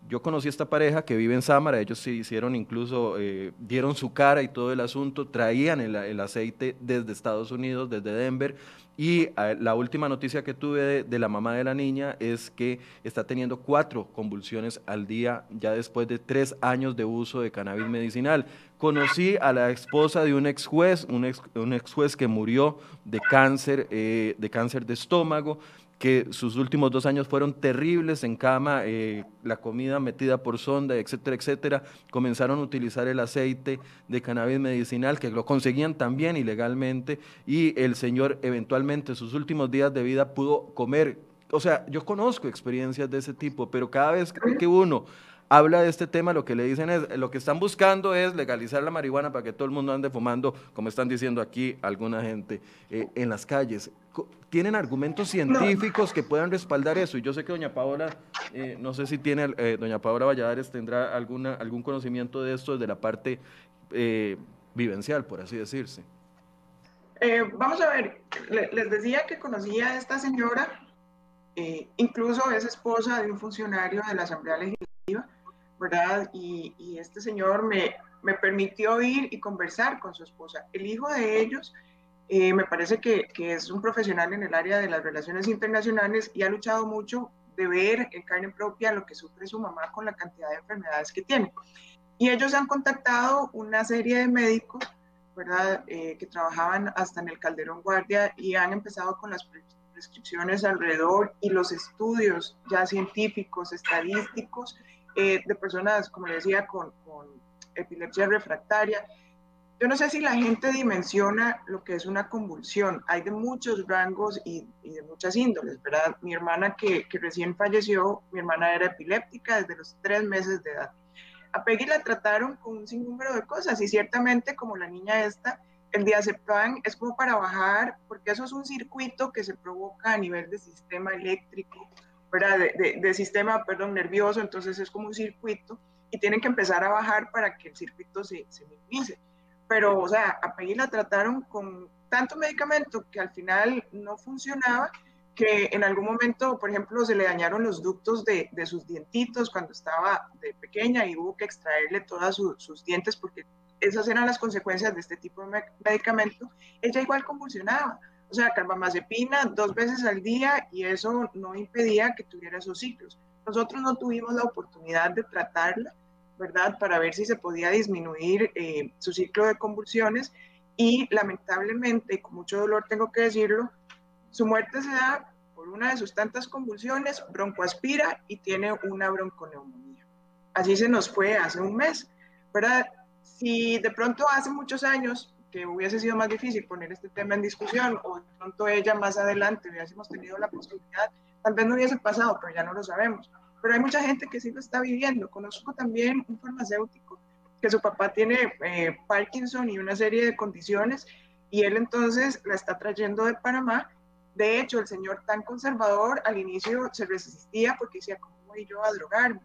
Yo conocí a esta pareja que vive en Sámara, ellos se hicieron incluso, eh, dieron su cara y todo el asunto, traían el, aceite desde Estados Unidos, desde Denver, y eh, la última noticia que tuve de, la mamá de la niña es que está teniendo cuatro convulsiones al día ya después de tres años de uso de cannabis medicinal. Conocí a la esposa de un ex juez, un ex, un ex juez que murió de cáncer, eh, de cáncer de estómago que sus últimos dos años fueron terribles en cama, eh, la comida metida por sonda, etcétera, etcétera. Comenzaron a utilizar el aceite de cannabis medicinal, que lo conseguían también ilegalmente, y el señor eventualmente sus últimos días de vida pudo comer. O sea, yo conozco experiencias de ese tipo, pero cada vez que uno habla de este tema, lo que le dicen es, lo que están buscando es legalizar la marihuana para que todo el mundo ande fumando, como están diciendo aquí alguna gente, eh, en las calles. ¿Tienen argumentos científicos que puedan respaldar eso? Y yo sé que doña Paola, eh, no sé si tiene, eh, doña Paola Valladares tendrá alguna, algún conocimiento de esto desde la parte vivencial, por así decirse. vamos a ver, les decía que conocía a esta señora, incluso es esposa de un funcionario de la Asamblea Legislativa, ¿verdad? Y, este señor me, me, permitió ir y conversar con su esposa. El hijo de ellos eh, me parece que, que, es un profesional en el área de las relaciones internacionales y ha luchado mucho de ver en carne propia lo que sufre su mamá con la cantidad de enfermedades que tiene. Y ellos han contactado una serie de médicos, ¿verdad?, eh, que trabajaban hasta en el Calderón Guardia y han empezado con las prescripciones alrededor y los estudios ya científicos, estadísticos eh, de personas, como decía, con, epilepsia refractaria. Yo no sé si la gente dimensiona lo que es una convulsión. Hay de muchos rangos y, de muchas índoles, ¿verdad? Mi hermana que, que, recién falleció, mi hermana era epiléptica desde los tres meses de edad. A Peggy la trataron con un sinnúmero de cosas y ciertamente como la niña esta, el diazepam es como para bajar, porque eso es un circuito que se provoca a nivel de sistema eléctrico de, sistema, perdón, nervioso, entonces es como un circuito y tienen que empezar a bajar para que el circuito se, se minimice. Pero, o sea, a Peggy la trataron con tanto medicamento que al final no funcionaba, que en algún momento, por ejemplo, se le dañaron los ductos de, de sus dientitos cuando estaba de pequeña y hubo que extraerle todos sus dientes porque esas eran las consecuencias de este tipo de medicamento. Ella igual convulsionaba O sea, carbamazepina dos veces al día y eso no impedía que tuviera esos ciclos. Nosotros no tuvimos la oportunidad de tratarla, ¿verdad? Para ver si se podía disminuir eh, su ciclo de convulsiones y lamentablemente, con mucho dolor tengo que decirlo, su muerte se da por una de sus tantas convulsiones, broncoaspira y tiene una bronconeumonía. Así se nos fue hace un mes, ¿verdad? Si de pronto hace muchos años que hubiese sido más difícil poner este tema en discusión o de pronto ella más adelante hubiésemos tenido la posibilidad, tal vez no hubiese pasado, pero ya no lo sabemos. Pero hay mucha gente que sí lo está viviendo. Conozco también un farmacéutico que su papá tiene eh, Parkinson y una serie de condiciones y él entonces la está trayendo de Panamá. De hecho, el señor tan conservador al inicio se resistía porque decía, ¿cómo voy yo a drogarme?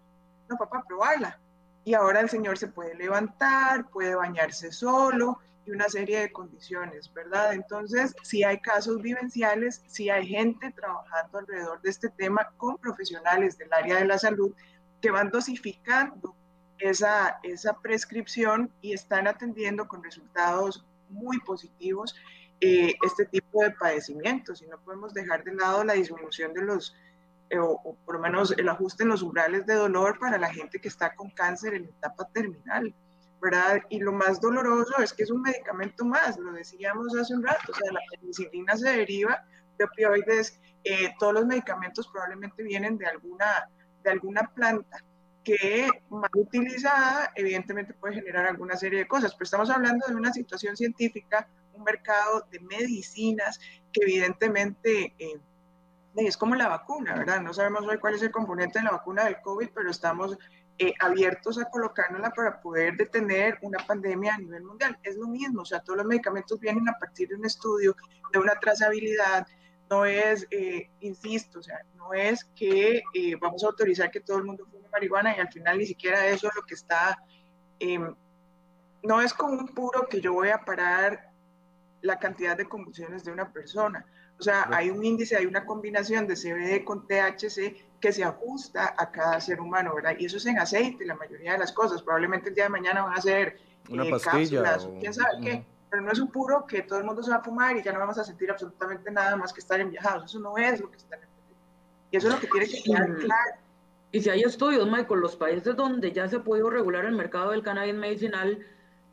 No, papá, probarla. Y ahora el señor se puede levantar, puede bañarse solo, y una serie de condiciones, ¿verdad? Entonces, si hay casos vivenciales, si hay gente trabajando alrededor de este tema con profesionales del área de la salud que van dosificando esa, esa prescripción y están atendiendo con resultados muy positivos eh, este tipo de padecimientos y no podemos dejar de lado la disminución de los, eh, o, o, por lo menos el ajuste en los umbrales de dolor para la gente que está con cáncer en etapa terminal. ¿Verdad? Y lo más doloroso es que es un medicamento más, lo decíamos hace un rato, o sea, la penicilina se deriva de opioides, eh, todos los medicamentos probablemente vienen de alguna, de alguna planta que mal utilizada evidentemente puede generar alguna serie de cosas, pero estamos hablando de una situación científica, un mercado de medicinas que evidentemente eh, es como la vacuna, ¿verdad? No sabemos hoy cuál es el componente de la vacuna del COVID, pero estamos eh, abiertos a colocárnosla para poder detener una pandemia a nivel mundial. Es lo mismo, o sea, todos los medicamentos vienen a partir de un estudio, de una trazabilidad, no es, eh, insisto, o sea, no es que eh, vamos a autorizar que todo el mundo fume marihuana y al final ni siquiera eso es lo que está, em, no es como un puro que yo voy a parar la cantidad de convulsiones de una persona. O sea, hay un índice, hay una combinación de CBD con THC que se ajusta a cada ser humano, ¿verdad? Y eso es en aceite, la mayoría de las cosas. Probablemente el día de mañana van a ser una eh, pastilla o... quién sabe qué. Pero no es un puro que todo el mundo se va a fumar y ya no vamos a sentir absolutamente nada más que estar en viajados. Eso no es lo que está en el Y eso es lo que tiene que quedar claro. Y si hay estudios, Michael, los países donde ya se ha podido regular el mercado del cannabis medicinal,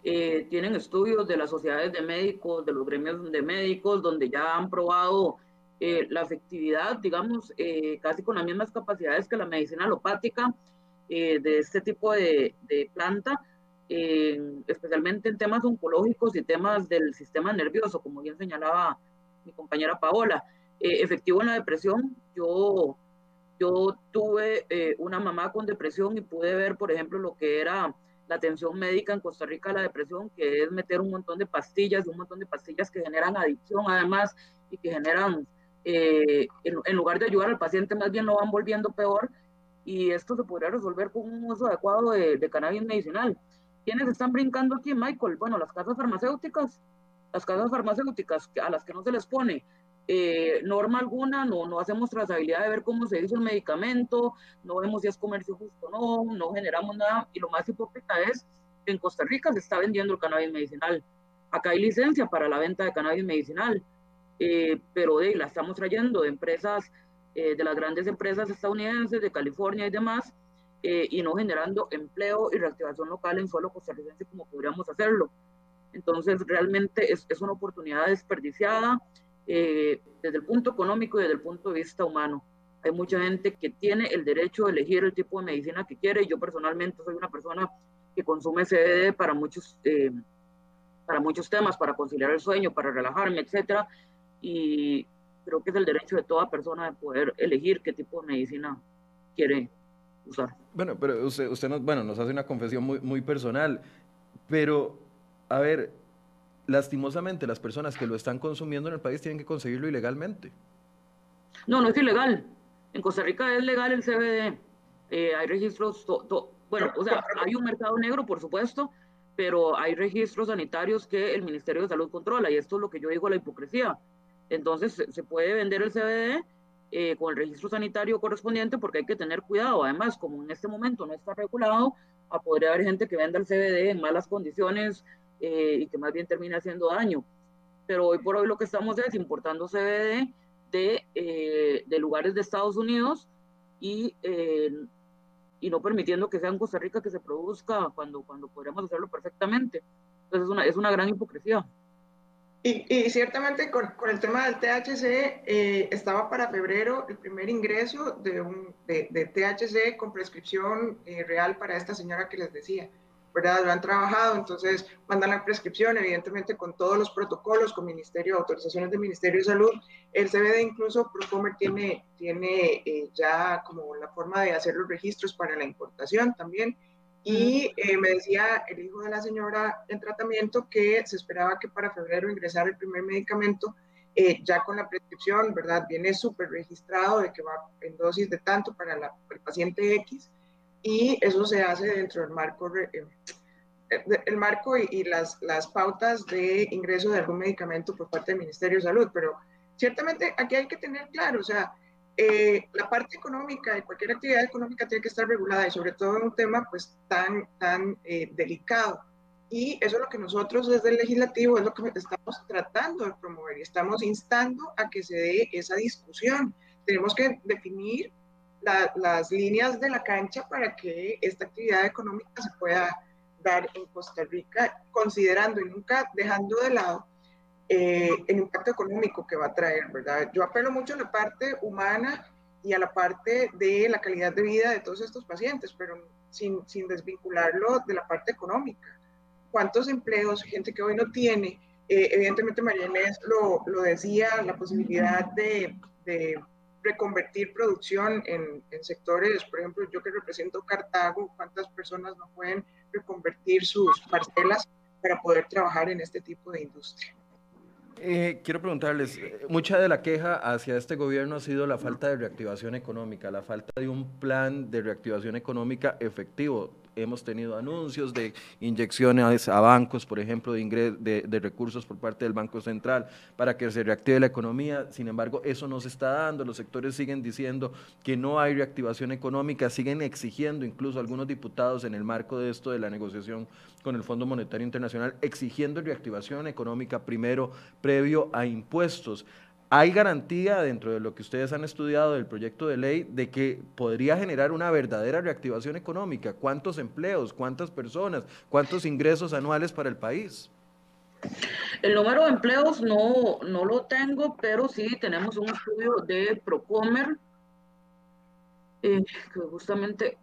eh, tienen estudios de las sociedades de médicos, de los gremios de médicos, donde ya han probado eh, la efectividad, digamos, eh, casi con las mismas capacidades que la medicina alopática de este tipo de, de planta, especialmente en temas oncológicos y temas del sistema nervioso, como bien señalaba mi compañera Paola. efectivo en la depresión, yo, yo tuve una mamá con depresión y pude ver, por ejemplo, lo que era la atención médica en Costa Rica a la depresión, que es meter un montón de pastillas, un montón de pastillas que generan adicción además y que generan, eh, en, lugar de ayudar al paciente, más bien lo van volviendo peor. Y esto se podría resolver con un uso adecuado de, de cannabis medicinal. ¿Quiénes están brincando aquí, Michael? Bueno, las casas farmacéuticas, las casas farmacéuticas a las que no se les pone eh, norma alguna, no, no hacemos trazabilidad de ver cómo se hizo el medicamento, no vemos si es comercio justo o no, no generamos nada. Y lo más hipócrita es que en Costa Rica se está vendiendo el cannabis medicinal. Acá hay licencia para la venta de cannabis medicinal, eh, pero de, la estamos trayendo de empresas, eh, de las grandes empresas estadounidenses, de California y demás, y no generando empleo y reactivación local en suelo costarricense como podríamos hacerlo. Entonces, realmente es, es una oportunidad desperdiciada eh, desde el punto económico y desde el punto de vista humano. Hay mucha gente que tiene el derecho de elegir el tipo de medicina que quiere. Yo personalmente soy una persona que consume CBD para muchos, eh, para muchos temas, para conciliar el sueño, para relajarme, etcétera. Y creo que es el derecho de toda persona de poder elegir qué tipo de medicina quiere usar. Bueno, pero usted, usted nos, bueno, nos hace una confesión muy, muy personal, pero a ver, lastimosamente las personas que lo están consumiendo en el país tienen que conseguirlo ilegalmente. No, no es ilegal. En Costa Rica es legal el CBD. Eh, hay registros, bueno, o sea, hay un mercado negro, por supuesto, pero hay registros sanitarios que el Ministerio de Salud controla y esto es lo que yo digo, la hipocresía. Entonces, se puede vender el CBD eh, con el registro sanitario correspondiente porque hay que tener cuidado. Además, como en este momento no está regulado, podría haber gente que venda el CBD en malas condiciones, eh, y que más bien termina haciendo daño. pero hoy por hoy lo que estamos es importando CBD de, eh, de lugares de Estados Unidos y, y no permitiendo que sea en Costa Rica que se produzca cuando, cuando podríamos hacerlo perfectamente. Entonces es una, es una gran hipocresía. Y, ciertamente con, el tema del THC, eh, estaba para febrero el primer ingreso de, un, de THC con prescripción eh, real para esta señora que les decía. ¿verdad? Lo han trabajado, entonces mandan la prescripción, evidentemente con todos los protocolos, con ministerio, autorizaciones del Ministerio de Salud. El CBD incluso, Procomer tiene, tiene eh, ya como la forma de hacer los registros para la importación también. Y eh, me decía el hijo de la señora en tratamiento que se esperaba que para febrero ingresara el primer medicamento eh, ya con la prescripción, ¿verdad? Viene súper registrado de que va en dosis de tanto para la, el paciente X y eso se hace dentro del marco, eh, eh, el marco y, las, las pautas de ingreso de algún medicamento por parte del Ministerio de Salud. Pero ciertamente aquí hay que tener claro, o sea, eh, la parte económica de cualquier actividad económica tiene que estar regulada y sobre todo en un tema pues tan, tan delicado. Y eso es lo que nosotros desde el legislativo es lo que estamos tratando de promover y estamos instando a que se dé esa discusión. Tenemos que definir las líneas de la cancha para que esta actividad económica se pueda dar en Costa Rica, considerando y nunca dejando de lado eh, el impacto económico que va a traer, ¿verdad? Yo apelo mucho a la parte humana y a la parte de la calidad de vida de todos estos pacientes, pero sin, sin desvincularlo de la parte económica. ¿Cuántos empleos, gente que hoy no tiene? Eh, evidentemente María Inés lo, lo, decía, la posibilidad de, de reconvertir producción en, sectores, por ejemplo, yo que represento Cartago, ¿cuántas personas no pueden reconvertir sus parcelas para poder trabajar en este tipo de industria? Eh, quiero preguntarles, eh, mucha de la queja hacia este gobierno ha sido la falta de reactivación económica, la falta de un plan de reactivación económica efectivo hemos tenido anuncios de inyecciones a bancos, por ejemplo, de, de, recursos por parte del Banco Central para que se reactive la economía. Sin embargo, eso no se está dando. Los sectores siguen diciendo que no hay reactivación económica, siguen exigiendo, incluso algunos diputados en el marco de esto de la negociación con el Fondo Monetario Internacional, exigiendo reactivación económica primero, previo a impuestos. ¿Hay garantía dentro de lo que ustedes han estudiado del proyecto de ley de que podría generar una verdadera reactivación económica? ¿Cuántos empleos? ¿Cuántas personas? ¿Cuántos ingresos anuales para el país? El número de empleos no, no lo tengo, pero sí tenemos un estudio de Procomer, eh, que justamente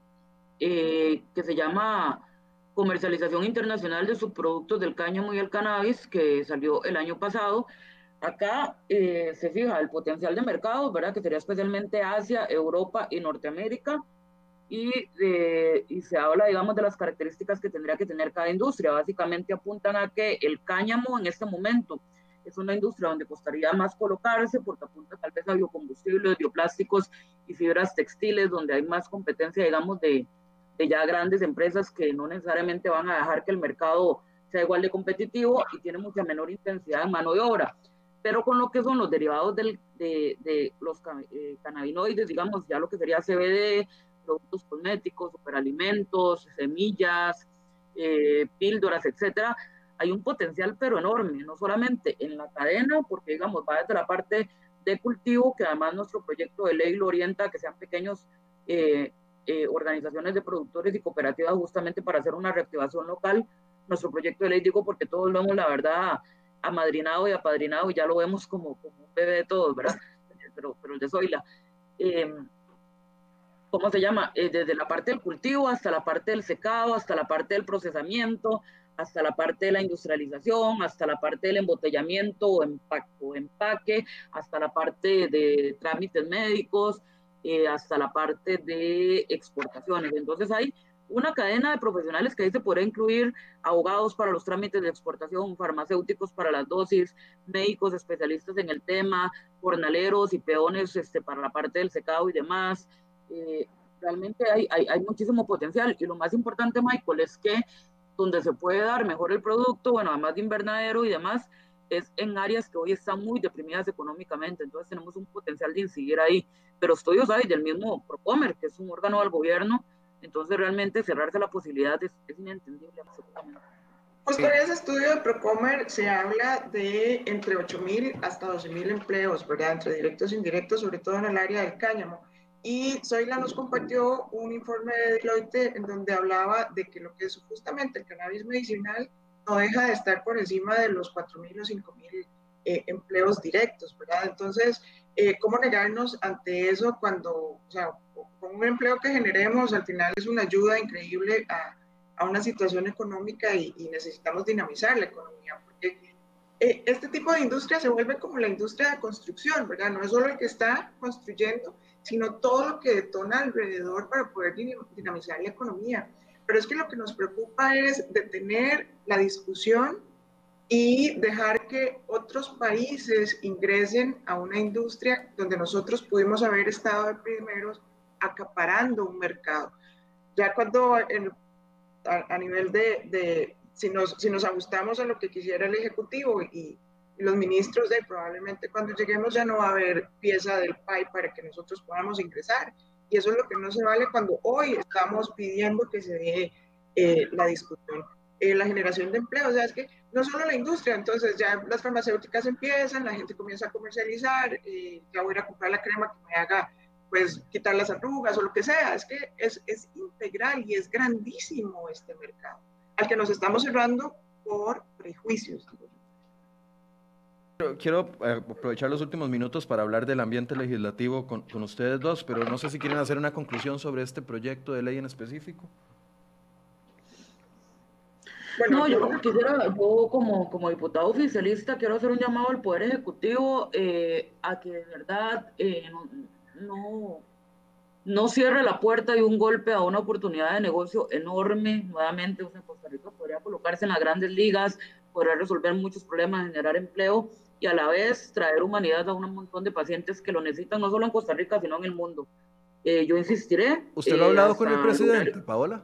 eh, que se llama Comercialización Internacional de Subproductos del Cáñamo y el Cannabis, que salió el año pasado Acá eh, se fija el potencial de mercado, ¿verdad? Que sería especialmente Asia, Europa y Norteamérica. Y, eh, y, se habla, digamos, de las características que tendría que tener cada industria. Básicamente apuntan a que el cáñamo en este momento es una industria donde costaría más colocarse porque apunta tal vez a biocombustibles, bioplásticos y fibras textiles, donde hay más competencia, digamos, de, de ya grandes empresas que no necesariamente van a dejar que el mercado sea igual de competitivo y tiene mucha menor intensidad de mano de obra pero con lo que son los derivados del, de, de, los eh, cannabinoides, digamos, ya lo que sería CBD, productos cosméticos, superalimentos, semillas, eh, píldoras, etcétera, hay un potencial pero enorme, no solamente en la cadena, porque digamos, va desde la parte de cultivo, que además nuestro proyecto de ley lo orienta a que sean pequeños eh, organizaciones de productores y cooperativas justamente para hacer una reactivación local. Nuestro proyecto de ley, digo, porque todos lo hemos, la verdad, amadrinado y apadrinado y ya lo vemos como, como un bebé de todos, ¿verdad? Pero, pero el de Zoila. Em, ¿Cómo se llama? Eh, desde la parte del cultivo hasta la parte del secado, hasta la parte del procesamiento, hasta la parte de la industrialización, hasta la parte del embotellamiento o empaque, o empaque hasta la parte de trámites médicos, eh, hasta la parte de exportaciones. Entonces hay una cadena de profesionales que ahí se podrá incluir abogados para los trámites de exportación, farmacéuticos para las dosis, médicos especialistas en el tema, jornaleros y peones este, para la parte del secado y demás. Eh, realmente hay, hay, hay, muchísimo potencial y lo más importante, Michael, es que donde se puede dar mejor el producto, bueno, además de invernadero y demás, es en áreas que hoy están muy deprimidas económicamente, entonces tenemos un potencial de incidir ahí. Pero estudios hay del mismo Procomer, que es un órgano del gobierno, entonces realmente cerrarse la posibilidad es, inentendible absolutamente. Justo en ese estudio de Procomer se habla de entre 8.000 hasta 12.000 empleos, ¿verdad? Entre directos e indirectos, sobre todo en el área del cáñamo. Y Zoila nos compartió un informe de Deloitte en donde hablaba de que lo que es justamente el cannabis medicinal no deja de estar por encima de los 4.000 o 5.000 eh, empleos directos, ¿verdad? Entonces, eh, ¿cómo negarnos ante eso cuando, o sea, un empleo que generemos, al final es una ayuda increíble a, a una situación económica y, necesitamos dinamizar la economía, porque eh, este tipo de industria se vuelve como la industria de construcción, ¿verdad? No es solo el que está construyendo, sino todo lo que detona alrededor para poder dinamizar la economía. Pero es que lo que nos preocupa es detener la discusión y dejar que otros países ingresen a una industria donde nosotros pudimos haber estado de primeros acaparando un mercado. Ya cuando en, a, nivel de, de, si, nos, si nos ajustamos a lo que quisiera el Ejecutivo y, los ministros de probablemente cuando lleguemos ya no va a haber pieza del PAI para que nosotros podamos ingresar. Y eso es lo que no se vale cuando hoy estamos pidiendo que se dé eh, la discusión. Eh, la generación de empleo, o sea, es que no solo la industria, entonces ya las farmacéuticas empiezan, la gente comienza a comercializar, eh, ya voy a a comprar la crema que me haga pues quitar las arrugas o lo que sea. Es que es, es integral y es grandísimo este mercado, al que nos estamos cerrando por prejuicios. Quiero eh, aprovechar los últimos minutos para hablar del ambiente legislativo con, con, ustedes dos, pero no sé si quieren hacer una conclusión sobre este proyecto de ley en específico. Bueno, no, yo quisiera, yo como, como diputado oficialista, quiero hacer un llamado al Poder Ejecutivo eh, a que de verdad eh, no, no cierre la puerta y un golpe a una oportunidad de negocio enorme. Nuevamente, o sea, Costa Rica podría colocarse en las grandes ligas, podría resolver muchos problemas, generar empleo y a la vez traer humanidad a un montón de pacientes que lo necesitan, no solo en Costa Rica, sino en el mundo. Eh, yo insistiré. ¿Usted lo ha hablado con el presidente, Paola?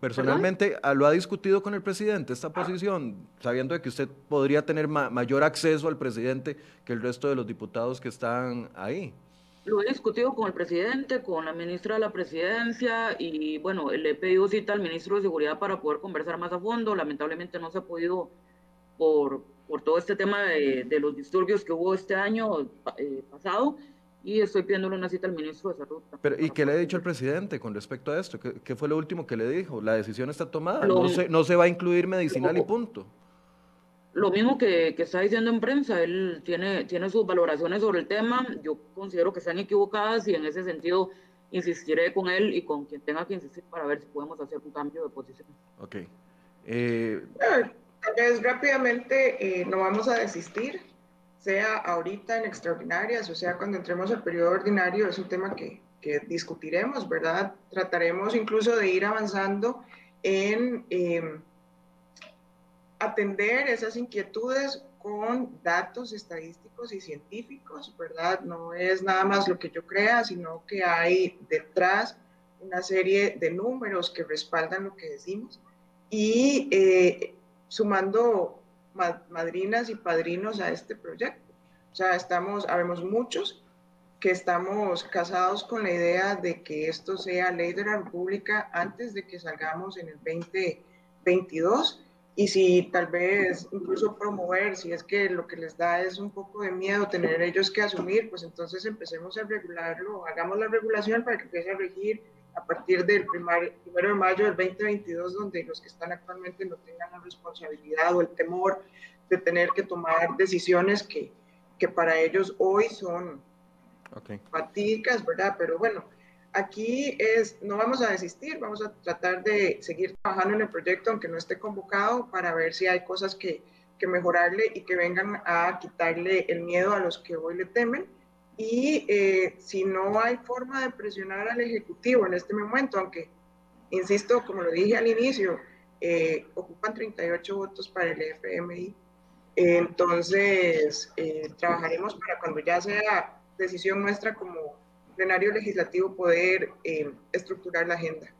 Personalmente, ¿lo ha discutido con el presidente esta posición, sabiendo de que usted podría tener mayor acceso al presidente que el resto de los diputados que están ahí? Lo he discutido con el presidente, con la ministra de la presidencia y bueno, le he pedido cita al ministro de Seguridad para poder conversar más a fondo. Lamentablemente no se ha podido por, por todo este tema de, de los disturbios que hubo este año eh, pasado y estoy pidiéndole una cita al ministro de Salud. Pero, ¿Y qué le ha dicho el presidente con respecto a esto? ¿Qué, qué fue lo último que le dijo? La decisión está tomada, no, se, no se va a incluir medicinal y punto lo mismo que, que, está diciendo en prensa, él tiene, tiene sus valoraciones sobre el tema, yo considero que están equivocadas y en ese sentido insistiré con él y con quien tenga que insistir para ver si podemos hacer un cambio de posición. Ok. Eh... Tal vez rápidamente eh, no vamos a desistir, sea ahorita en extraordinarias o sea cuando entremos al periodo ordinario, es un tema que, que discutiremos, ¿verdad? Trataremos incluso de ir avanzando en... Eh, atender esas inquietudes con datos estadísticos y científicos, ¿verdad? No es nada más lo que yo crea, sino que hay detrás una serie de números que respaldan lo que decimos y eh, sumando madrinas y padrinos a este proyecto. O sea, estamos, habemos muchos que estamos casados con la idea de que esto sea ley de la República antes de que salgamos en el 2022 y si tal vez incluso promover, si es que lo que les da es un poco de miedo tener ellos que asumir, pues entonces empecemos a regularlo, hagamos la regulación para que empiece a regir a partir del primer, primero de mayo del 2022, donde los que están actualmente no tengan la responsabilidad o el temor de tener que tomar decisiones que, que para ellos hoy son okay. fatídicas, ¿verdad? Pero bueno, aquí es, no vamos a desistir, vamos a tratar de seguir trabajando en el proyecto, aunque no esté convocado, para ver si hay cosas que, que mejorarle y que vengan a quitarle el miedo a los que hoy le temen. Y eh, si no hay forma de presionar al Ejecutivo en este momento, aunque, insisto, como lo dije al inicio, eh, ocupan 38 votos para el FMI, entonces eh, trabajaremos para cuando ya sea decisión nuestra como plenario legislativo poder eh, estructurar la agenda.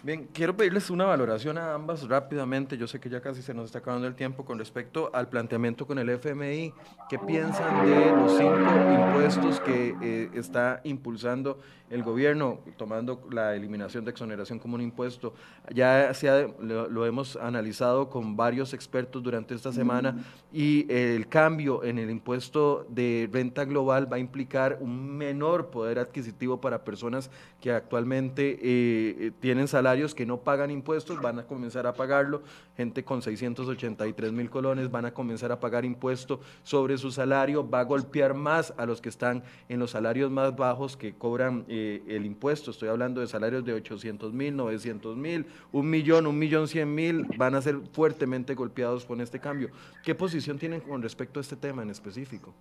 Bien, quiero pedirles una valoración a ambas rápidamente. Yo sé que ya casi se nos está acabando el tiempo con respecto al planteamiento con el FMI. ¿Qué piensan de los cinco impuestos que eh, está impulsando el gobierno, tomando la eliminación de exoneración como un impuesto? Ya se lo, hemos analizado con varios expertos durante esta semana y el cambio en el impuesto de renta global va a implicar un menor poder adquisitivo para personas que actualmente eh, tienen salarios que no pagan impuestos van a comenzar a pagarlo, gente con 683 mil colones van a comenzar a pagar impuesto sobre su salario, va a golpear más a los que están en los salarios más bajos que cobran eh, el impuesto, estoy hablando de salarios de 800 mil, 900 mil, un millón, un millón cien mil, van a ser fuertemente golpeados con este cambio. ¿Qué posición tienen con respecto a este tema en específico?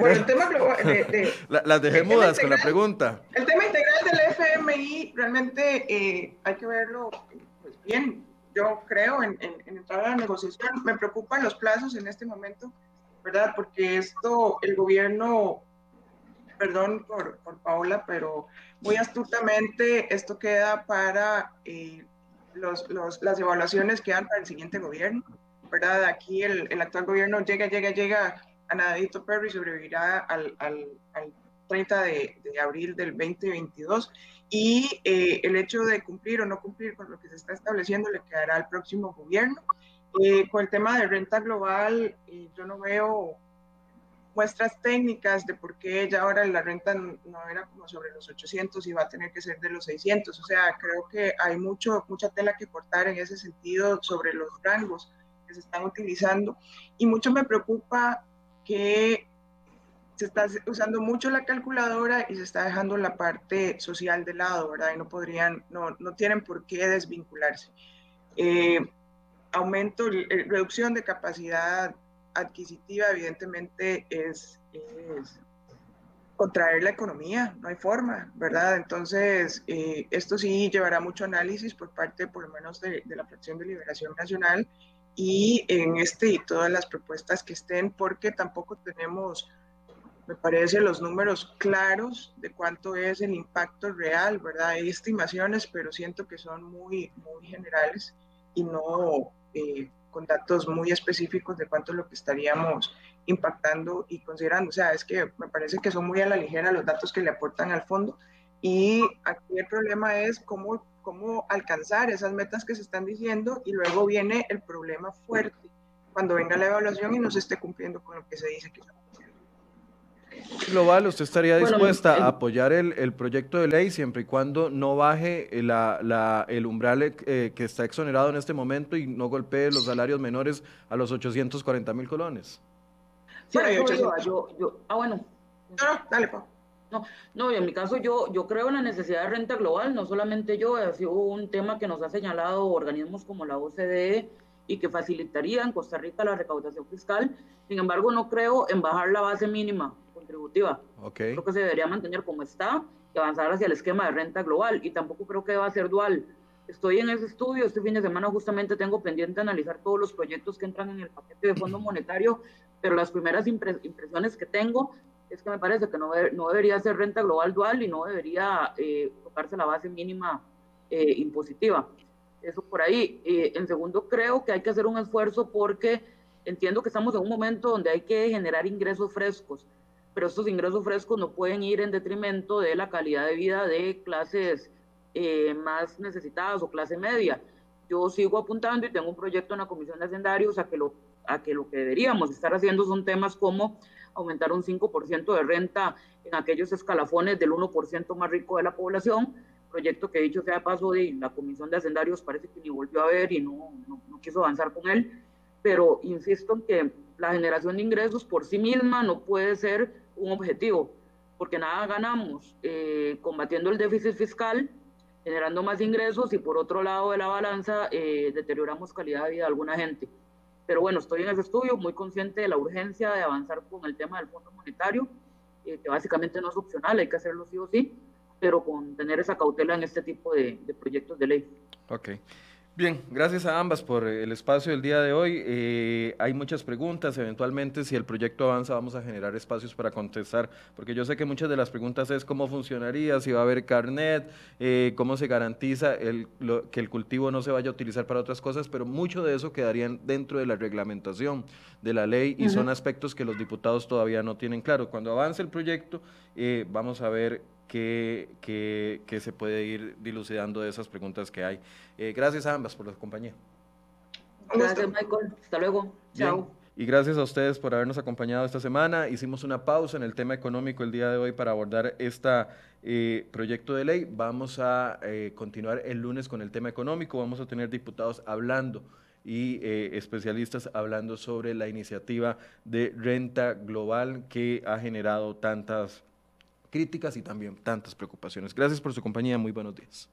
Bueno, el tema de, las dejé mudas con la pregunta. El tema integral del FMI realmente eh, hay que verlo pues, bien. Yo creo en, entrar a la negociación. Me preocupan los plazos en este momento, ¿verdad? Porque esto, el gobierno, perdón por, por Paula, pero muy astutamente esto queda para eh, los, los, las evaluaciones que dan para el siguiente gobierno, ¿verdad? Aquí el, el actual gobierno llega, llega, llega Anadito Perry sobrevivirá al, al, 30 de, de, abril del 2022 y eh, el hecho de cumplir o no cumplir con lo que se está estableciendo le quedará al próximo gobierno. Eh, con el tema de renta global, eh, yo no veo muestras técnicas de por qué ya ahora la renta no era como sobre los 800 y va a tener que ser de los 600. O sea, creo que hay mucho, mucha tela que cortar en ese sentido sobre los rangos que se están utilizando. Y mucho me preocupa que se está usando mucho la calculadora y se está dejando la parte social de lado, ¿verdad? Y no podrían, no, no tienen por qué desvincularse. Eh, aumento, reducción de capacidad adquisitiva, evidentemente, es, contraer la economía, no hay forma, ¿verdad? Entonces, eh, esto sí llevará mucho análisis por parte, por lo menos, de, de la fracción de Liberación Nacional y en este y todas las propuestas que estén, porque tampoco tenemos, me parece, los números claros de cuánto es el impacto real, ¿verdad? Hay estimaciones, pero siento que son muy, muy generales y no eh, con datos muy específicos de cuánto es lo que estaríamos impactando y considerando. O sea, es que me parece que son muy a la ligera los datos que le aportan al fondo y aquí el problema es cómo cómo alcanzar esas metas que se están diciendo y luego viene el problema fuerte cuando venga la evaluación y no se esté cumpliendo con lo que se dice que Global, ¿usted estaría dispuesta a apoyar el, el, proyecto de ley siempre y cuando no baje la, la, el umbral eh, que está exonerado en este momento y no golpee los salarios menores a los 840 mil colones? Sí, bueno, yo, yo, ah, bueno. No, dale, pa. No, no, en mi caso yo, yo creo en la necesidad de renta global, no solamente yo, ha sido un tema que nos ha señalado organismos como la OCDE y que facilitaría en Costa Rica la recaudación fiscal. Sin embargo, no creo en bajar la base mínima contributiva. Okay. Creo que se debería mantener como está y avanzar hacia el esquema de renta global. Y tampoco creo que deba ser dual. Estoy en ese estudio, este fin de semana justamente tengo pendiente analizar todos los proyectos que entran en el paquete de Fondo Monetario, pero las primeras impresiones que tengo es que me parece que no, no debería ser renta global dual y no debería eh, tocarse la base mínima eh, impositiva. Eso por ahí. Eh, en segundo, creo que hay que hacer un esfuerzo porque entiendo que estamos en un momento donde hay que generar ingresos frescos, pero estos ingresos frescos no pueden ir en detrimento de la calidad de vida de clases más necesitadas o clase media. Yo sigo apuntando y tengo un proyecto en la Comisión de Hacendarios a que lo, a que, lo que deberíamos estar haciendo son temas como aumentar un 5% de renta en aquellos escalafones del 1% más rico de la población, proyecto que dicho sea de paso de la Comisión de Hacendarios parece que ni volvió a ver y no, no, quiso avanzar con él, pero insisto en que la generación de ingresos por sí misma no puede ser un objetivo, porque nada ganamos eh, combatiendo el déficit fiscal, generando más ingresos y por otro lado de la balanza eh, deterioramos calidad de vida de alguna gente. Pero bueno, estoy en ese estudio, muy consciente de la urgencia de avanzar con el tema del Fondo Monetario, eh, que básicamente no es opcional, hay que hacerlo sí o sí, pero con tener esa cautela en este tipo de, proyectos de ley. Ok. Bien, gracias a ambas por el espacio del día de hoy. Eh, hay muchas preguntas, eventualmente si el proyecto avanza vamos a generar espacios para contestar, porque yo sé que muchas de las preguntas es cómo funcionaría, si va a haber carnet, eh, cómo se garantiza el, que el cultivo no se vaya a utilizar para otras cosas, pero mucho de eso quedaría dentro de la reglamentación de la ley y son aspectos que los diputados todavía no tienen claro. Cuando avance el proyecto eh, vamos a ver que, se puede ir dilucidando de esas preguntas que hay. Eh, gracias a ambas por la compañía. Gracias, Michael. Hasta luego. Chao. Y gracias a ustedes por habernos acompañado esta semana. Hicimos una pausa en el tema económico el día de hoy para abordar este proyecto de ley. Vamos a eh, continuar el lunes con el tema económico. Vamos a tener diputados hablando y especialistas hablando sobre la iniciativa de renta global que ha generado tantas críticas y también tantas preocupaciones. Gracias por su compañía, muy buenos días.